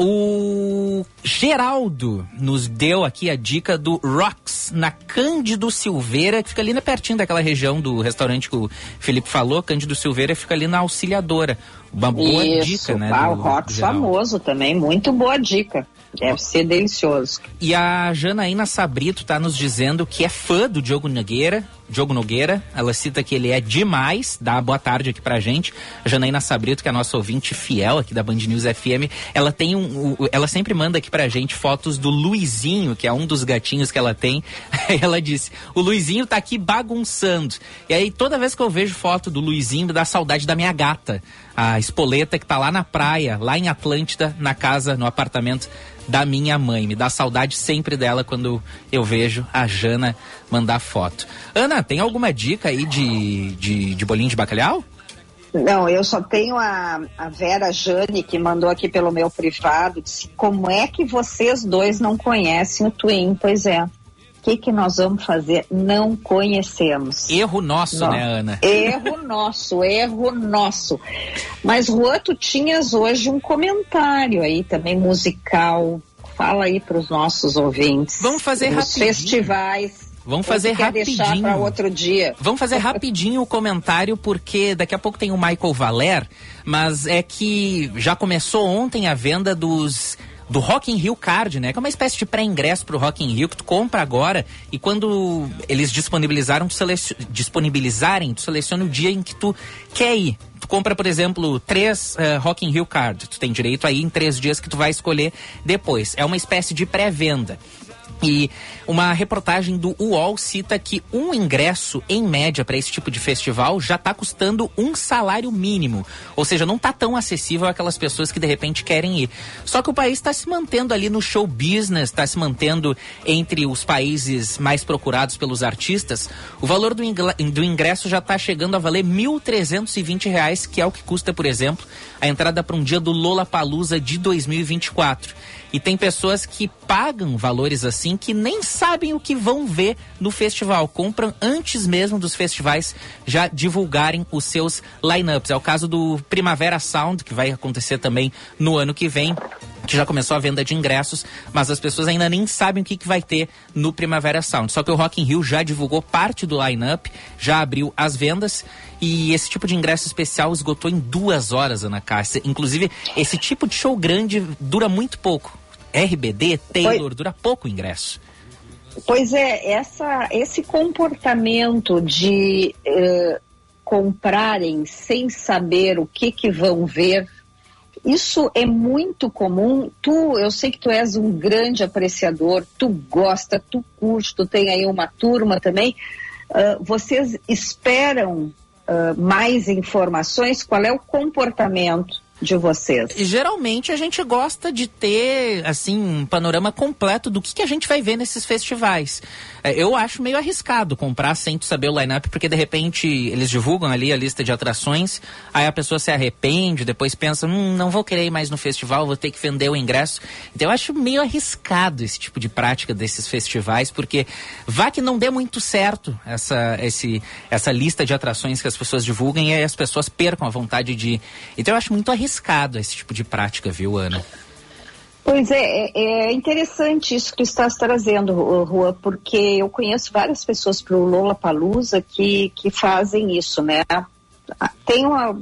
O Geraldo nos deu aqui a dica do Rocks na Cândido Silveira, que fica ali na pertinho daquela região do restaurante que o Felipe falou. Cândido Silveira fica ali na Auxiliadora. Uma boa isso. dica, né? Ah, o rock famoso também, muito boa dica. Deve ser delicioso. E a Janaína Sabrito tá nos dizendo que é fã do Diogo Nogueira. Diogo Nogueira, ela cita que ele é demais, dá boa tarde aqui pra gente. A Janaína Sabrito, que é a nossa ouvinte fiel aqui da Band News FM, ela tem um, ela sempre manda aqui pra gente fotos do Luizinho, que é um dos gatinhos que ela tem. Ela disse: "O Luizinho tá aqui bagunçando". E aí toda vez que eu vejo foto do Luizinho, me dá saudade da minha gata, a Espoleta que tá lá na praia, lá em Atlântida, na casa, no apartamento da minha mãe. Me dá saudade sempre dela quando eu vejo a Jana mandar foto. Ana, tem alguma dica aí de, de, de bolinho de bacalhau? Não, eu só tenho a, a Vera Jane que mandou aqui pelo meu privado. Disse, como é que vocês dois não conhecem o Twin? Pois é. O que, que nós vamos fazer? Não conhecemos. Erro nosso, Não. né, Ana? Erro nosso, erro nosso. Mas, Juan, tu tinhas hoje um comentário aí também musical. Fala aí para os nossos ouvintes. Vamos fazer Os rapidinho. festivais. Vamos fazer rapidinho. para outro dia. Vamos fazer rapidinho o comentário, porque daqui a pouco tem o Michael Valer, mas é que já começou ontem a venda dos do Rock in Rio Card, né? Que é uma espécie de pré-ingresso pro Rock in Rio que tu compra agora e quando eles disponibilizaram, tu seleci- disponibilizarem, tu seleciona o dia em que tu quer ir. Tu compra, por exemplo, três eh, Rock in Rio Card. Tu tem direito aí em três dias que tu vai escolher depois. É uma espécie de pré-venda. E uma reportagem do UOL cita que um ingresso, em média, para esse tipo de festival já está custando um salário mínimo. Ou seja, não está tão acessível àquelas pessoas que de repente querem ir. Só que o país está se mantendo ali no show business, está se mantendo entre os países mais procurados pelos artistas. O valor do, do ingresso já está chegando a valer R$ 1.320, que é o que custa, por exemplo, a entrada para um dia do Lola Palusa de 2024. E tem pessoas que pagam valores assim que nem sabem o que vão ver no festival. Compram antes mesmo dos festivais já divulgarem os seus lineups. É o caso do Primavera Sound, que vai acontecer também no ano que vem que já começou a venda de ingressos, mas as pessoas ainda nem sabem o que, que vai ter no Primavera Sound. Só que o Rock in Rio já divulgou parte do line-up, já abriu as vendas e esse tipo de ingresso especial esgotou em duas horas, Ana Cássia. Inclusive, esse tipo de show grande dura muito pouco. RBD, Taylor, dura pouco o ingresso. Pois é, essa, esse comportamento de uh, comprarem sem saber o que, que vão ver isso é muito comum. Tu, eu sei que tu és um grande apreciador, tu gosta, tu curte, tu tem aí uma turma também. Uh, vocês esperam uh, mais informações? Qual é o comportamento de vocês? Geralmente a gente gosta de ter assim um panorama completo do que, que a gente vai ver nesses festivais. É, eu acho meio arriscado comprar sem saber o line-up, porque de repente eles divulgam ali a lista de atrações, aí a pessoa se arrepende, depois pensa, hum, não vou querer ir mais no festival, vou ter que vender o ingresso. Então eu acho meio arriscado esse tipo de prática desses festivais, porque vá que não dê muito certo essa, esse, essa lista de atrações que as pessoas divulgam e aí as pessoas percam a vontade de. Então eu acho muito arriscado esse tipo de prática, viu, Ana? Pois é, é, é interessante isso que estás trazendo, Rua, porque eu conheço várias pessoas para o Lola Palusa que, que fazem isso, né? Tem uma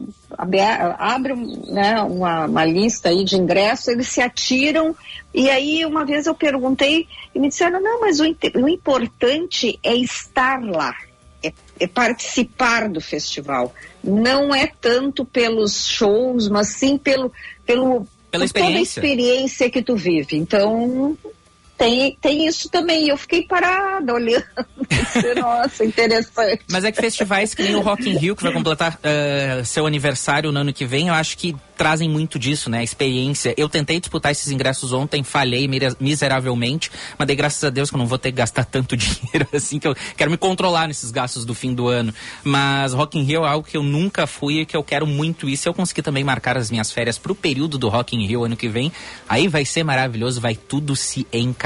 abre né, uma, uma lista aí de ingressos, eles se atiram e aí uma vez eu perguntei e me disseram não, mas o, o importante é estar lá, é, é participar do festival, não é tanto pelos shows, mas sim pelo pelo pela experiência. Toda a experiência que tu vive. Então, tem, tem isso também. Eu fiquei parada olhando. Nossa, interessante. Mas é que festivais que nem o Rock in Rio, que vai completar uh, seu aniversário no ano que vem, eu acho que trazem muito disso, né? Experiência. Eu tentei disputar esses ingressos ontem, falhei miseravelmente, mas dei graças a Deus que eu não vou ter que gastar tanto dinheiro assim, que eu quero me controlar nesses gastos do fim do ano. Mas Rock in Rio é algo que eu nunca fui e que eu quero muito ir. Se eu conseguir também marcar as minhas férias pro período do Rock in Rio ano que vem, aí vai ser maravilhoso, vai tudo se encaixar.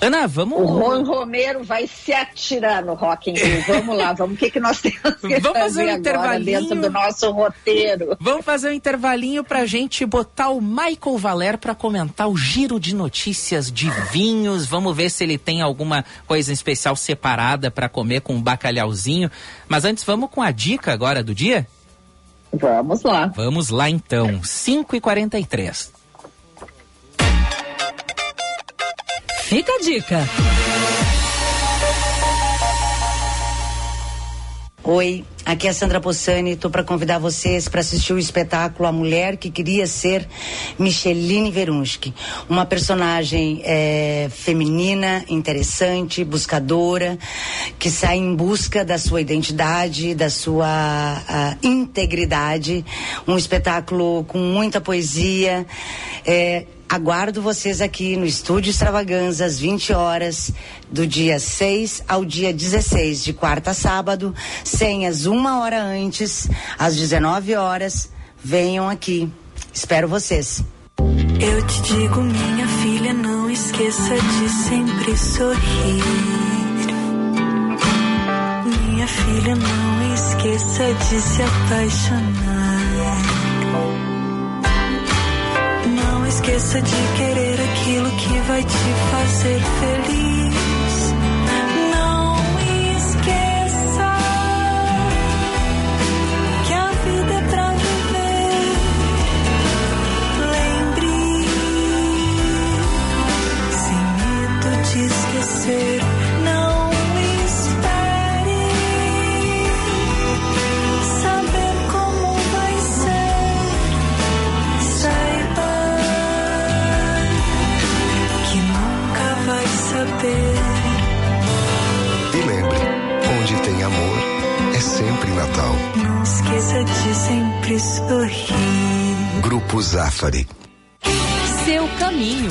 Ana, vamos... O Ron Romero vai se atirar no Rock in Rio. Vamos lá, vamos. O que, que nós temos que vamos fazer, fazer um intervalinho dentro do nosso roteiro? Vamos fazer um intervalinho intervalinho pra gente botar o Michael Valer para comentar o giro de notícias de vinhos. Vamos ver se ele tem alguma coisa especial separada para comer com um bacalhauzinho. Mas antes, vamos com a dica agora do dia? Vamos lá. Vamos lá então. 5 e 43 Fica a dica. Oi, aqui é a Sandra Possani. Estou para convidar vocês para assistir o espetáculo A Mulher que Queria Ser Micheline Verunski. Uma personagem é, feminina, interessante, buscadora, que sai em busca da sua identidade, da sua integridade. Um espetáculo com muita poesia. É, Aguardo vocês aqui no Estúdio Extravaganza às 20 horas, do dia 6 ao dia 16, de quarta a sábado, senhas uma hora antes, às 19 horas. Venham aqui. Espero vocês. Eu te digo, minha filha, não esqueça de sempre sorrir. Minha filha, não esqueça de se apaixonar esqueça de querer aquilo que vai te fazer feliz. Não esqueça que a vida é pra viver. Lembre, sem medo de esquecer. De sempre sorrir. Grupo Zafari. Seu caminho.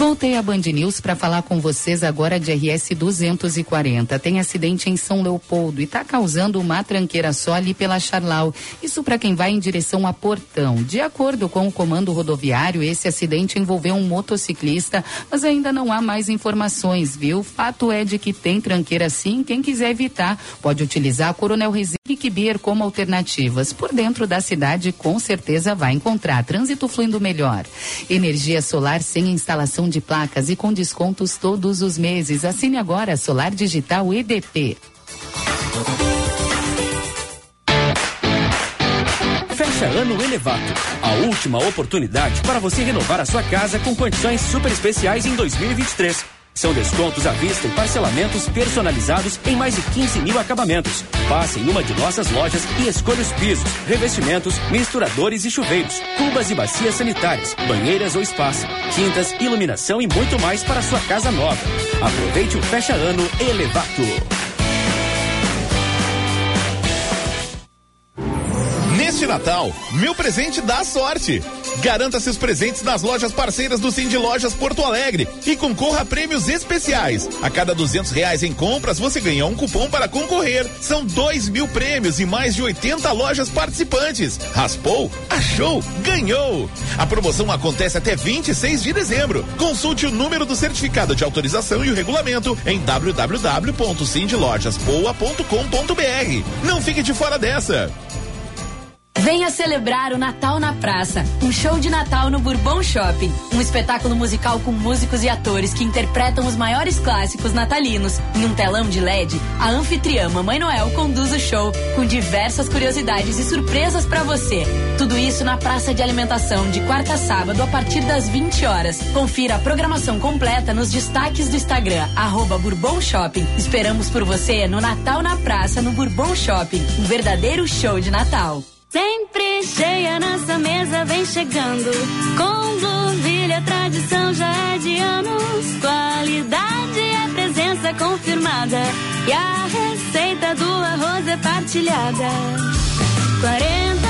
Voltei a Band News para falar com vocês agora de RS 240. Tem acidente em São Leopoldo e está causando uma tranqueira só ali pela Charlau. Isso para quem vai em direção a Portão. De acordo com o comando rodoviário, esse acidente envolveu um motociclista, mas ainda não há mais informações, viu? Fato é de que tem tranqueira sim. Quem quiser evitar pode utilizar a Coronel Rezende Kibier como alternativas. Por dentro da cidade, com certeza vai encontrar trânsito fluindo melhor. Energia solar sem instalação de placas e com descontos todos os meses. Assine agora Solar Digital EDP. Fecha ano Elevato. A última oportunidade para você renovar a sua casa com condições super especiais em 2023. São descontos à vista e parcelamentos personalizados em mais de 15 mil acabamentos. Passe em uma de nossas lojas e escolha os pisos, revestimentos, misturadores e chuveiros, cubas e bacias sanitárias, banheiras ou espaço, tintas, iluminação e muito mais para sua casa nova. Aproveite o fecha ano Elevato. Neste Natal, meu presente dá sorte. Garanta seus presentes nas lojas parceiras do Cindy Lojas Porto Alegre e concorra a prêmios especiais. A cada duzentos reais em compras, você ganha um cupom para concorrer. São dois mil prêmios e mais de 80 lojas participantes. Raspou, achou, ganhou. A promoção acontece até 26 de dezembro. Consulte o número do certificado de autorização e o regulamento em www.cindylojaspoa.com.br. Não fique de fora dessa. Venha celebrar o Natal na Praça, um show de Natal no Bourbon Shopping, um espetáculo musical com músicos e atores que interpretam os maiores clássicos natalinos. Em um telão de LED, a anfitriã Mamãe Noel conduz o show com diversas curiosidades e surpresas para você. Tudo isso na Praça de Alimentação de quarta a sábado a partir das 20 horas. Confira a programação completa nos destaques do Instagram arroba Bourbon Shopping. Esperamos por você no Natal na Praça no Bourbon Shopping, um verdadeiro show de Natal. Sempre cheia nossa mesa vem chegando. Com Blueville tradição já é de anos. Qualidade é presença confirmada. E a receita do arroz é partilhada. 40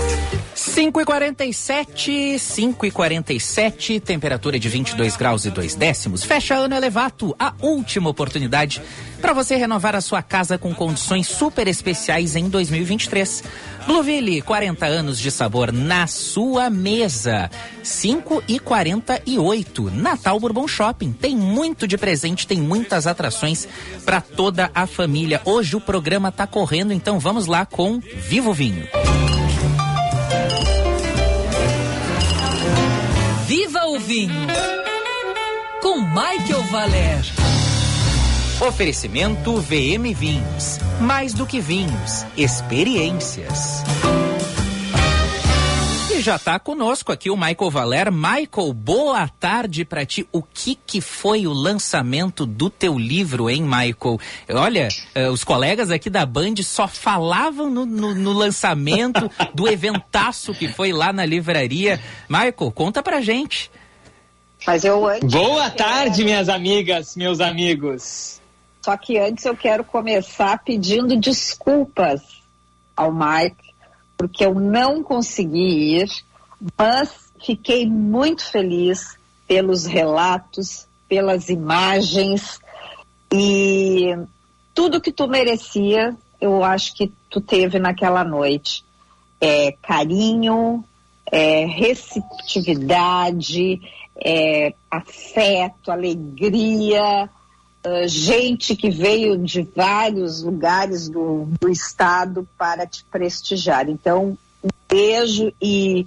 5 e 47, 5 e 47, temperatura de 22 graus e 2 décimos. Fecha ano Elevato, a última oportunidade para você renovar a sua casa com condições super especiais em 2023. Blueville, 40 anos de sabor na sua mesa. 5 e 48, Natal Bourbon Shopping. Tem muito de presente, tem muitas atrações para toda a família. Hoje o programa tá correndo, então vamos lá com Vivo Vinho. Viva o vinho! Com Michael Valer. Oferecimento VM Vinhos. Mais do que vinhos, experiências. E já tá conosco aqui o Michael Valer. Michael, boa tarde para ti. O que que foi o lançamento do teu livro, hein, Michael? Olha, eh, os colegas aqui da Band só falavam no, no- no lançamento do eventaço que foi lá na livraria. Michael, conta pra gente. Mas eu antes. Boa tarde, minhas amigas, meus amigos. Só que antes eu quero começar pedindo desculpas ao Mike, porque eu não consegui ir, mas fiquei muito feliz pelos relatos, pelas imagens e tudo que tu merecia, eu acho que tu teve naquela noite. É, carinho, é, receptividade, é, afeto, alegria, ah, gente que veio de vários lugares do, do estado para te prestigiar. Então, um beijo e,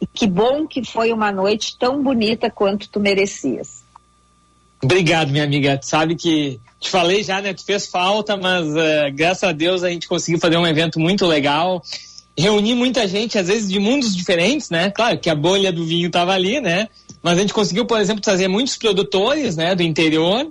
e que bom que foi uma noite tão bonita quanto tu merecias. Obrigado, minha amiga. Sabe que te falei já, né? Tu fez falta, mas eh, graças a Deus a gente conseguiu fazer um evento muito legal. reunir muita gente, às vezes de mundos diferentes, né? Claro que a bolha do vinho estava ali, né? Mas a gente conseguiu, por exemplo, trazer muitos produtores, né, do interior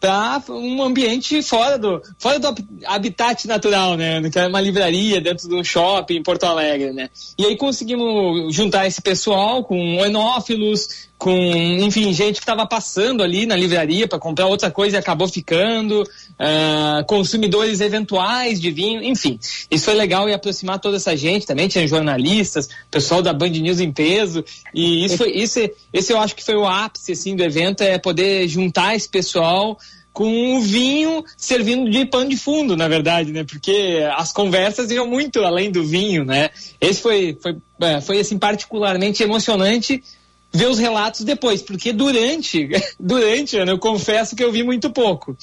para um ambiente fora do fora do habitat natural, né? Que é uma livraria dentro de um shopping em Porto Alegre, né? E aí conseguimos juntar esse pessoal com enófilos, com, enfim, gente que estava passando ali na livraria para comprar outra coisa e acabou ficando, uh, consumidores eventuais de vinho, enfim. Isso foi legal e aproximar toda essa gente também, tinha jornalistas, pessoal da Band News em peso, e isso foi, isso, esse eu acho que foi o ápice, assim, do evento, é poder juntar esse pessoal com o vinho servindo de pano de fundo, na verdade, né? Porque as conversas iam muito além do vinho, né? Esse foi, foi, é, foi assim, particularmente emocionante ver os relatos depois, porque durante, durante, eu confesso que eu vi muito pouco.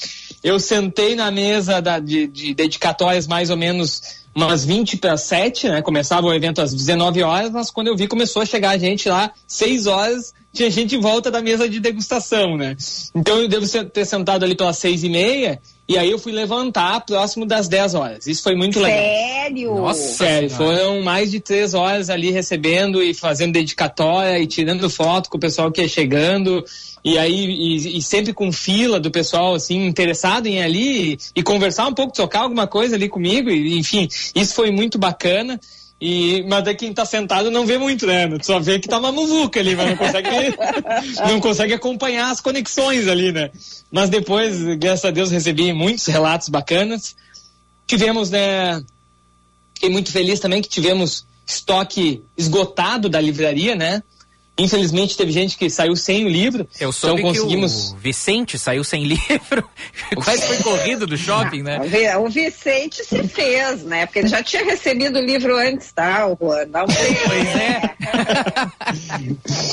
Eu sentei na mesa da, de, de dedicatórias mais ou menos umas 20 para 7, né? Começava o evento às 19 horas, mas quando eu vi começou a chegar gente lá, 6 horas, tinha gente em volta da mesa de degustação, né? Então eu devo ter sentado ali pelas 6 e meia e aí eu fui levantar próximo das 10 horas. Isso foi muito legal. Sério? Nossa, sério. Foram mais de três horas ali recebendo e fazendo dedicatória e tirando foto com o pessoal que ia chegando. E aí, e, e sempre com fila do pessoal, assim, interessado em ir ali e, e conversar um pouco, tocar alguma coisa ali comigo. E, enfim, isso foi muito bacana. E, mas daí quem tá sentado não vê muito, né? Só vê que tá uma muvuca ali, mas não consegue, não consegue acompanhar as conexões ali, né? Mas depois, graças a Deus, recebi muitos relatos bacanas. Tivemos, né? Fiquei muito feliz também que tivemos estoque esgotado da livraria, né? Infelizmente teve gente que saiu sem o livro. Eu soube então conseguimos... que o Vicente saiu sem livro. Quase foi corrido do shopping, né? O Vicente se fez, né? Porque ele já tinha recebido o livro antes, tá, o Juan? Dá um Pois é.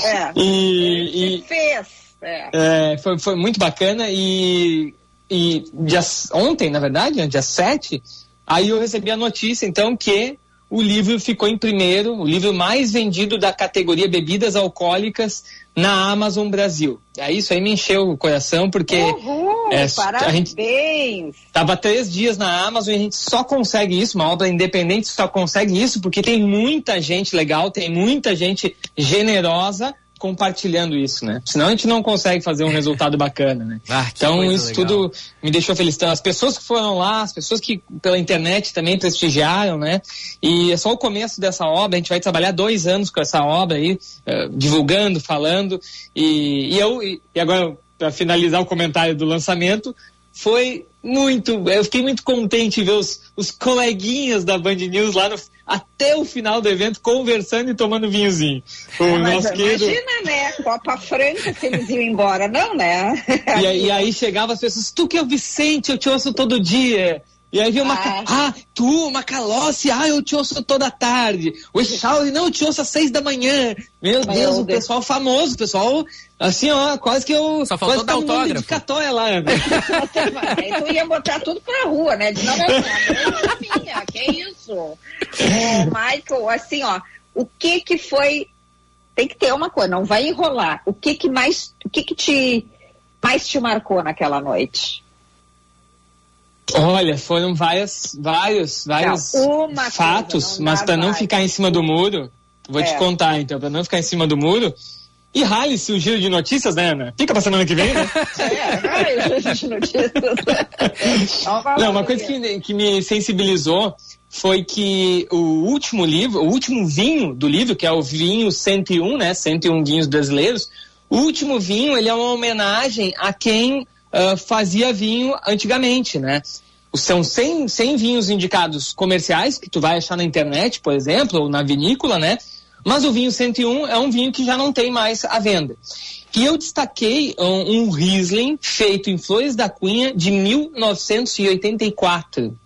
é. E, ele se fez. É. É, foi, foi muito bacana e, e dia, ontem, na verdade, né, dia 7, aí eu recebi a notícia, então, que o livro ficou em primeiro, o livro mais vendido da categoria bebidas alcoólicas na Amazon Brasil. Aí isso aí me encheu o coração, porque Uhul, é, parabéns. a gente tava três dias na Amazon e a gente só consegue isso, uma obra independente só consegue isso, porque tem muita gente legal, tem muita gente generosa compartilhando isso, né? Senão a gente não consegue fazer um resultado bacana, né? Ah, então isso legal. tudo me deixou feliz. Então, as pessoas que foram lá, as pessoas que pela internet também prestigiaram, né? E é só o começo dessa obra, a gente vai trabalhar dois anos com essa obra aí, eh, divulgando, falando, e, e eu, e, agora, para finalizar o comentário do lançamento, foi muito, eu fiquei muito contente de ver os, os coleguinhas da Band News lá no, até o final do evento conversando e tomando vinhozinho. O É, mas nosso querido, imagina, né? Copa Franca se eles iam embora, não, né? e, aí- e aí chegava as pessoas, tu que é o Vicente, eu te ouço todo dia. E aí vinha uma, Ah. ah, tu, Macalossi, ah, eu te ouço toda tarde. O Echauri, não, eu te ouço às seis da manhã. Meu Meu Deus, o Deus. pessoal famoso, o pessoal, assim, ó, quase que eu... Só faltou quase dar tá um autógrafo. de catóia lá, né? Tu ia botar tudo pra rua, né? De não, não, não, não é minha, que isso? Ô, Michael, assim, ó, o que que foi... Tem que ter uma coisa, não vai enrolar. O que que mais, o que que te, mais te marcou naquela noite? Olha, foram várias, vários, vários Não, fatos, coisa, mas para não ficar em cima do muro, vou É. te contar então, para não ficar em cima do muro. E rale-se o giro de notícias, né, Ana? Fica pra semana que vem, né? É, ai, gente, notícias. Então, vai Não, uma coisa que, que me sensibilizou foi que o último livro, o último vinho do livro, que é o vinho 101, né? 101 vinhos brasileiros. O último vinho, ele é uma homenagem a quem ah, fazia vinho antigamente, né? São 100, 100 vinhos indicados comerciais, que tu vai achar na internet, por exemplo, ou na vinícola, né? Mas o vinho 101 é um vinho que já não tem mais à venda. E eu destaquei um, um Riesling feito em Flores da Cunha de 1984.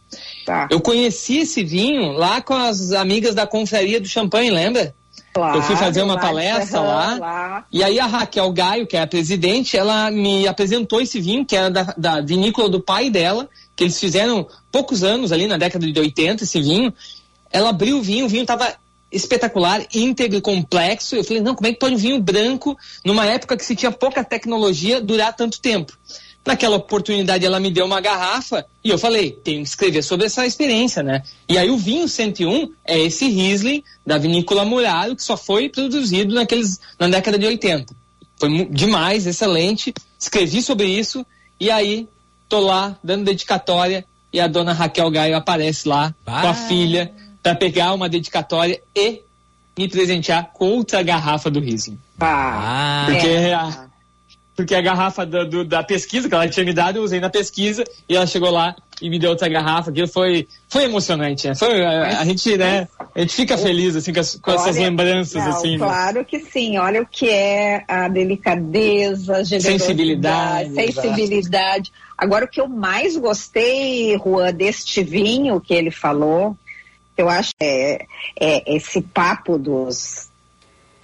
Tá. Eu conheci esse vinho lá com as amigas da confraria do champanhe, lembra? eu fui fazer uma lá palestra lá, lá. e aí a Raquel Gaio, que é a presidente, ela me apresentou esse vinho, que era da, da vinícola do pai dela, que eles fizeram poucos anos ali na década de 80, esse vinho. Ela abriu o vinho, o vinho estava espetacular, íntegro, complexo. Eu falei, não, como é que pode um vinho branco, numa época que se tinha pouca tecnologia, durar tanto tempo? Naquela oportunidade ela me deu uma garrafa e eu falei, tenho que escrever sobre essa experiência, né? E aí o vinho 101 é esse Riesling da vinícola Muraro que só foi produzido naqueles na década de 80. Foi demais, excelente. Escrevi sobre isso e aí tô lá dando dedicatória e a dona Raquel Gaio aparece lá com a filha para pegar uma dedicatória e me presentear com outra garrafa do Riesling. Ah, Porque é. a, porque a garrafa da, do- da pesquisa que ela tinha me dado, eu usei na pesquisa e ela chegou lá e me deu outra garrafa. Aquilo foi, foi emocionante, né? Foi, a, a gente, né? A gente fica feliz, assim, com, as- com essas Olha, lembranças, não, assim. né? Claro que sim. Olha o que é a delicadeza, a generosidade, Sensibilidade, sensibilidade. Agora, o que eu mais gostei, Juan, deste vinho que ele falou, eu acho que é, é esse papo dos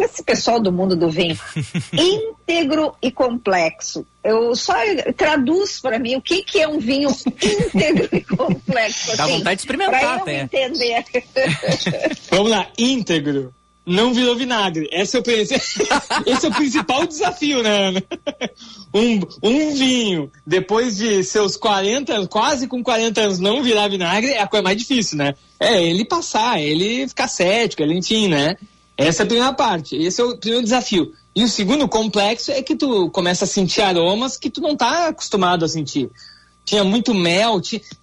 esse pessoal do mundo do vinho íntegro e complexo. Eu só traduz para mim o que que é um vinho íntegro e complexo. Dá assim, vontade de experimentar pra eu até. entender. Vamos lá, íntegro. Não virou vinagre. Esse é o, esse é o principal desafio, né, Ana? Um, um vinho, depois de seus 40 anos, quase com 40 anos, não virar vinagre, é a coisa mais difícil, né? É ele passar, ele ficar cético, ele, enfim, né? Essa é a primeira parte. Esse é o primeiro desafio. E o segundo complexo é que tu começa a sentir aromas que tu não tá acostumado a sentir. Tinha muito mel,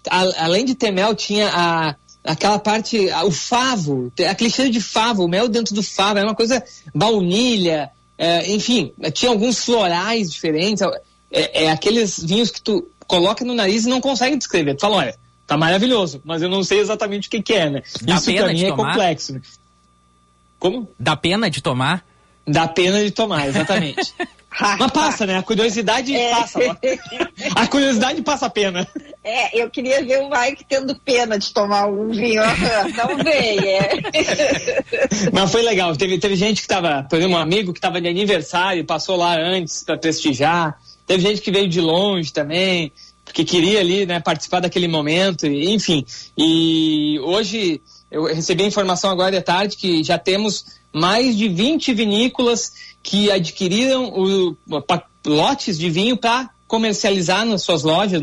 a- além de ter mel, tinha a, aquela parte, a- o favo, aquele cheiro de favo, o mel dentro do favo, era uma coisa baunilha, é, enfim, tinha alguns florais diferentes. É, é aqueles vinhos que tu coloca no nariz e não consegue descrever. Tu fala, olha, tá maravilhoso, mas eu não sei exatamente o que, que é, né? Dá Isso pra mim é tomar? complexo. Como? Dá pena de tomar? Dá pena de tomar, exatamente. Mas passa, né? A curiosidade É. passa. A curiosidade passa a pena. É, eu queria ver o Mike tendo pena de tomar um vinho. Não veio, é. Mas foi legal. Teve, teve gente que tava, por exemplo, um amigo que tava de aniversário, passou lá antes para prestigiar. Teve gente que veio de longe também, porque queria ali, né, participar daquele momento, enfim. E hoje eu recebi a informação agora de tarde que já temos mais de 20 vinícolas que adquiriram o, lotes de vinho para comercializar nas suas lojas,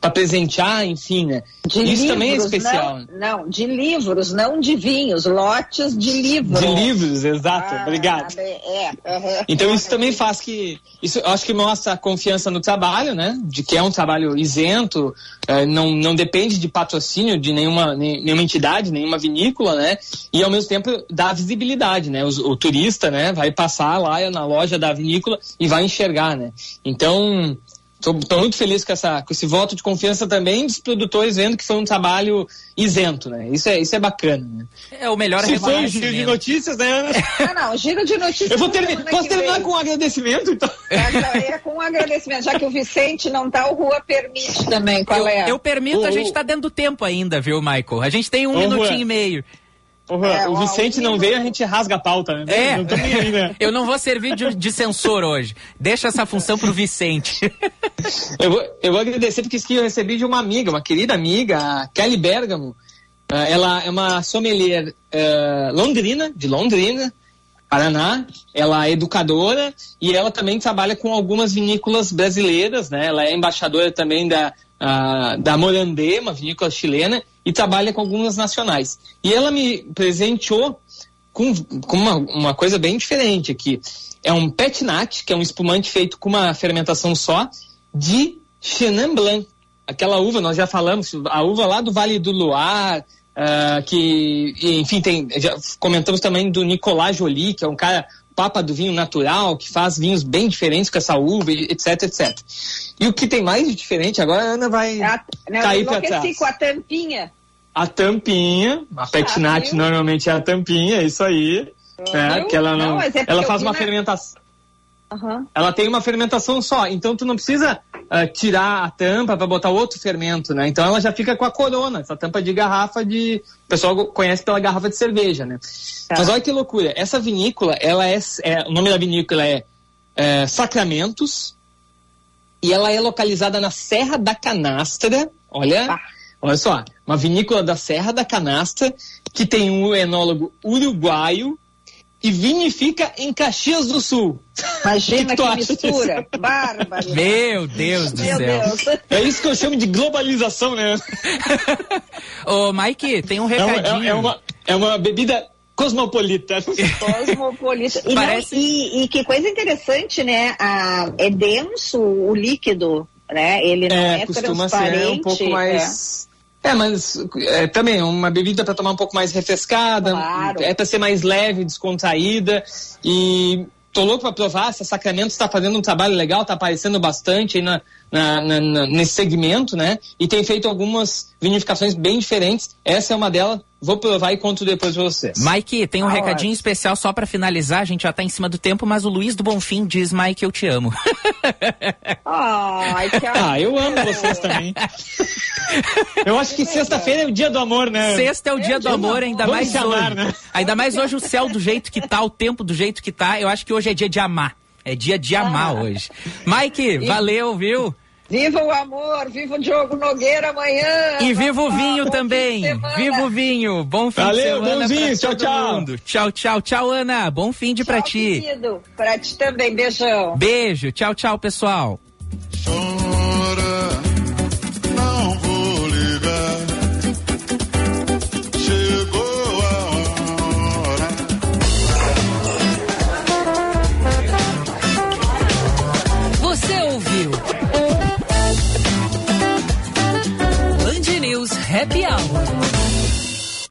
para presentear, enfim, né? De Isso também é livros, especial. Não, não, de livros, não de vinhos, lotes de livros. De livros, exato. Ah, Obrigado. É, aham. Então isso também faz que isso eu acho que mostra a confiança no trabalho, né? De que é um trabalho isento, eh, não, não depende de patrocínio de nenhuma, nenhuma entidade, nenhuma vinícola, né? E ao mesmo tempo dá visibilidade, né? Os- O, turista, né? Vai passar lá na loja da vinícola e vai enxergar, né? Então Estou muito feliz com, essa, com esse voto de confiança também dos produtores vendo que foi um trabalho isento, né? Isso é, isso é bacana, né? É o melhor Se foi o reconhecimento. giro de notícias, né, Ana? Ah, não, giro de notícias. Eu vou termi- semana posso que terminar vem. com um agradecimento, então? É, com um agradecimento, já que o Vicente não tá, o Rua permite também. Qual eu, é? eu permito, a gente ô. tá dentro do tempo ainda, viu, Michael? A gente tem um minutinho e meio. Porra, É, o ó, Vicente o não veio, a gente rasga a pauta, né? É, Não aí, né? eu não vou servir de, de censor hoje. Deixa essa função pro Vicente. Eu vou, eu vou agradecer porque isso que eu recebi de uma amiga, uma querida amiga, a Kelly Bergamo. Ah, ela é uma sommelier eh, londrina, de Londrina, Paraná. Ela é educadora e ela também trabalha com algumas vinícolas brasileiras, né? Ela é embaixadora também da, ah, da Morandé, uma vinícola chilena, e trabalha com algumas nacionais. E ela me presenteou com, com uma, uma coisa bem diferente aqui. É um Pet Nat, que é um espumante feito com uma fermentação só, de Chenin Blanc. Aquela uva, nós já falamos, a uva lá do Vale do Luar, ah, que, enfim, tem, já comentamos também do Nicolas Joly, que é um cara papa do vinho natural, que faz vinhos bem diferentes com essa uva, etc, etc. E o que tem mais de diferente, agora a Ana vai A, não, cair para trás. com a tampinha. A tampinha, a Pet Nat viu? normalmente é a tampinha, é isso aí. né? Que ela não, Não, é ela faz uma na- fermentação. Aham. Ela tem uma fermentação só, então tu não precisa ah, tirar a tampa para botar outro fermento, né? Então ela já fica com a corona, essa tampa de garrafa de, o pessoal conhece pela garrafa de cerveja, né? Tá. Mas olha que loucura, essa vinícola, ela é, é- o nome da vinícola é, é Sacramentos e ela é localizada na Serra da Canastra, olha, olha só, uma vinícola da Serra da Canastra que tem um enólogo uruguaio e vinifica em Caxias do Sul. Imagina que, acha mistura. Bárbaro. Meu Deus do Meu céu. Deus. É isso que eu chamo de globalização, né? Ô, Mike, tem um É uma, recadinho. é- é uma, é uma bebida cosmopolita. Cosmopolita. E, não- Parece- e- e que coisa interessante, né? Ah, é denso o líquido, né? Ele não é, É, costuma transparente. ser um pouco mais. É, mas é, também uma bebida para tomar um pouco mais refrescada, Claro. é para ser mais leve, descontraída e tô louco para provar. Essa Sacramento está fazendo um trabalho legal, tá aparecendo bastante aí na, na- na- na- nesse segmento, né? E tem feito algumas vinificações bem diferentes. Essa é uma delas. Vou provar e conto depois pra vocês. Mike, tem um Ah, recadinho especial só pra finalizar, a gente já tá em cima do tempo, mas o Luiz do Bonfim diz, Mike, eu te amo. Ai, que Ah, eu amo vocês também. Eu acho que sexta-feira é o dia do amor, né? Sexta é o dia do amor, ainda Vamos mais se amar, hoje. né? Ainda mais hoje o céu do jeito que tá, o tempo do jeito que tá. Eu acho que hoje é dia de amar. É dia de amar Ah. hoje. Mike, valeu, viu? Viva o amor, viva o Diogo Nogueira amanhã. E viva o vinho também. Viva o vinho. Bom fim Valeu, de semana. bonzinho. pra Tchau, todo tchau. mundo. Tchau, tchau. Tchau, Ana. Bom fim de pra Tchau, ti. querido. Pra ti também, beijão. Beijo. Tchau, tchau, pessoal. Oh,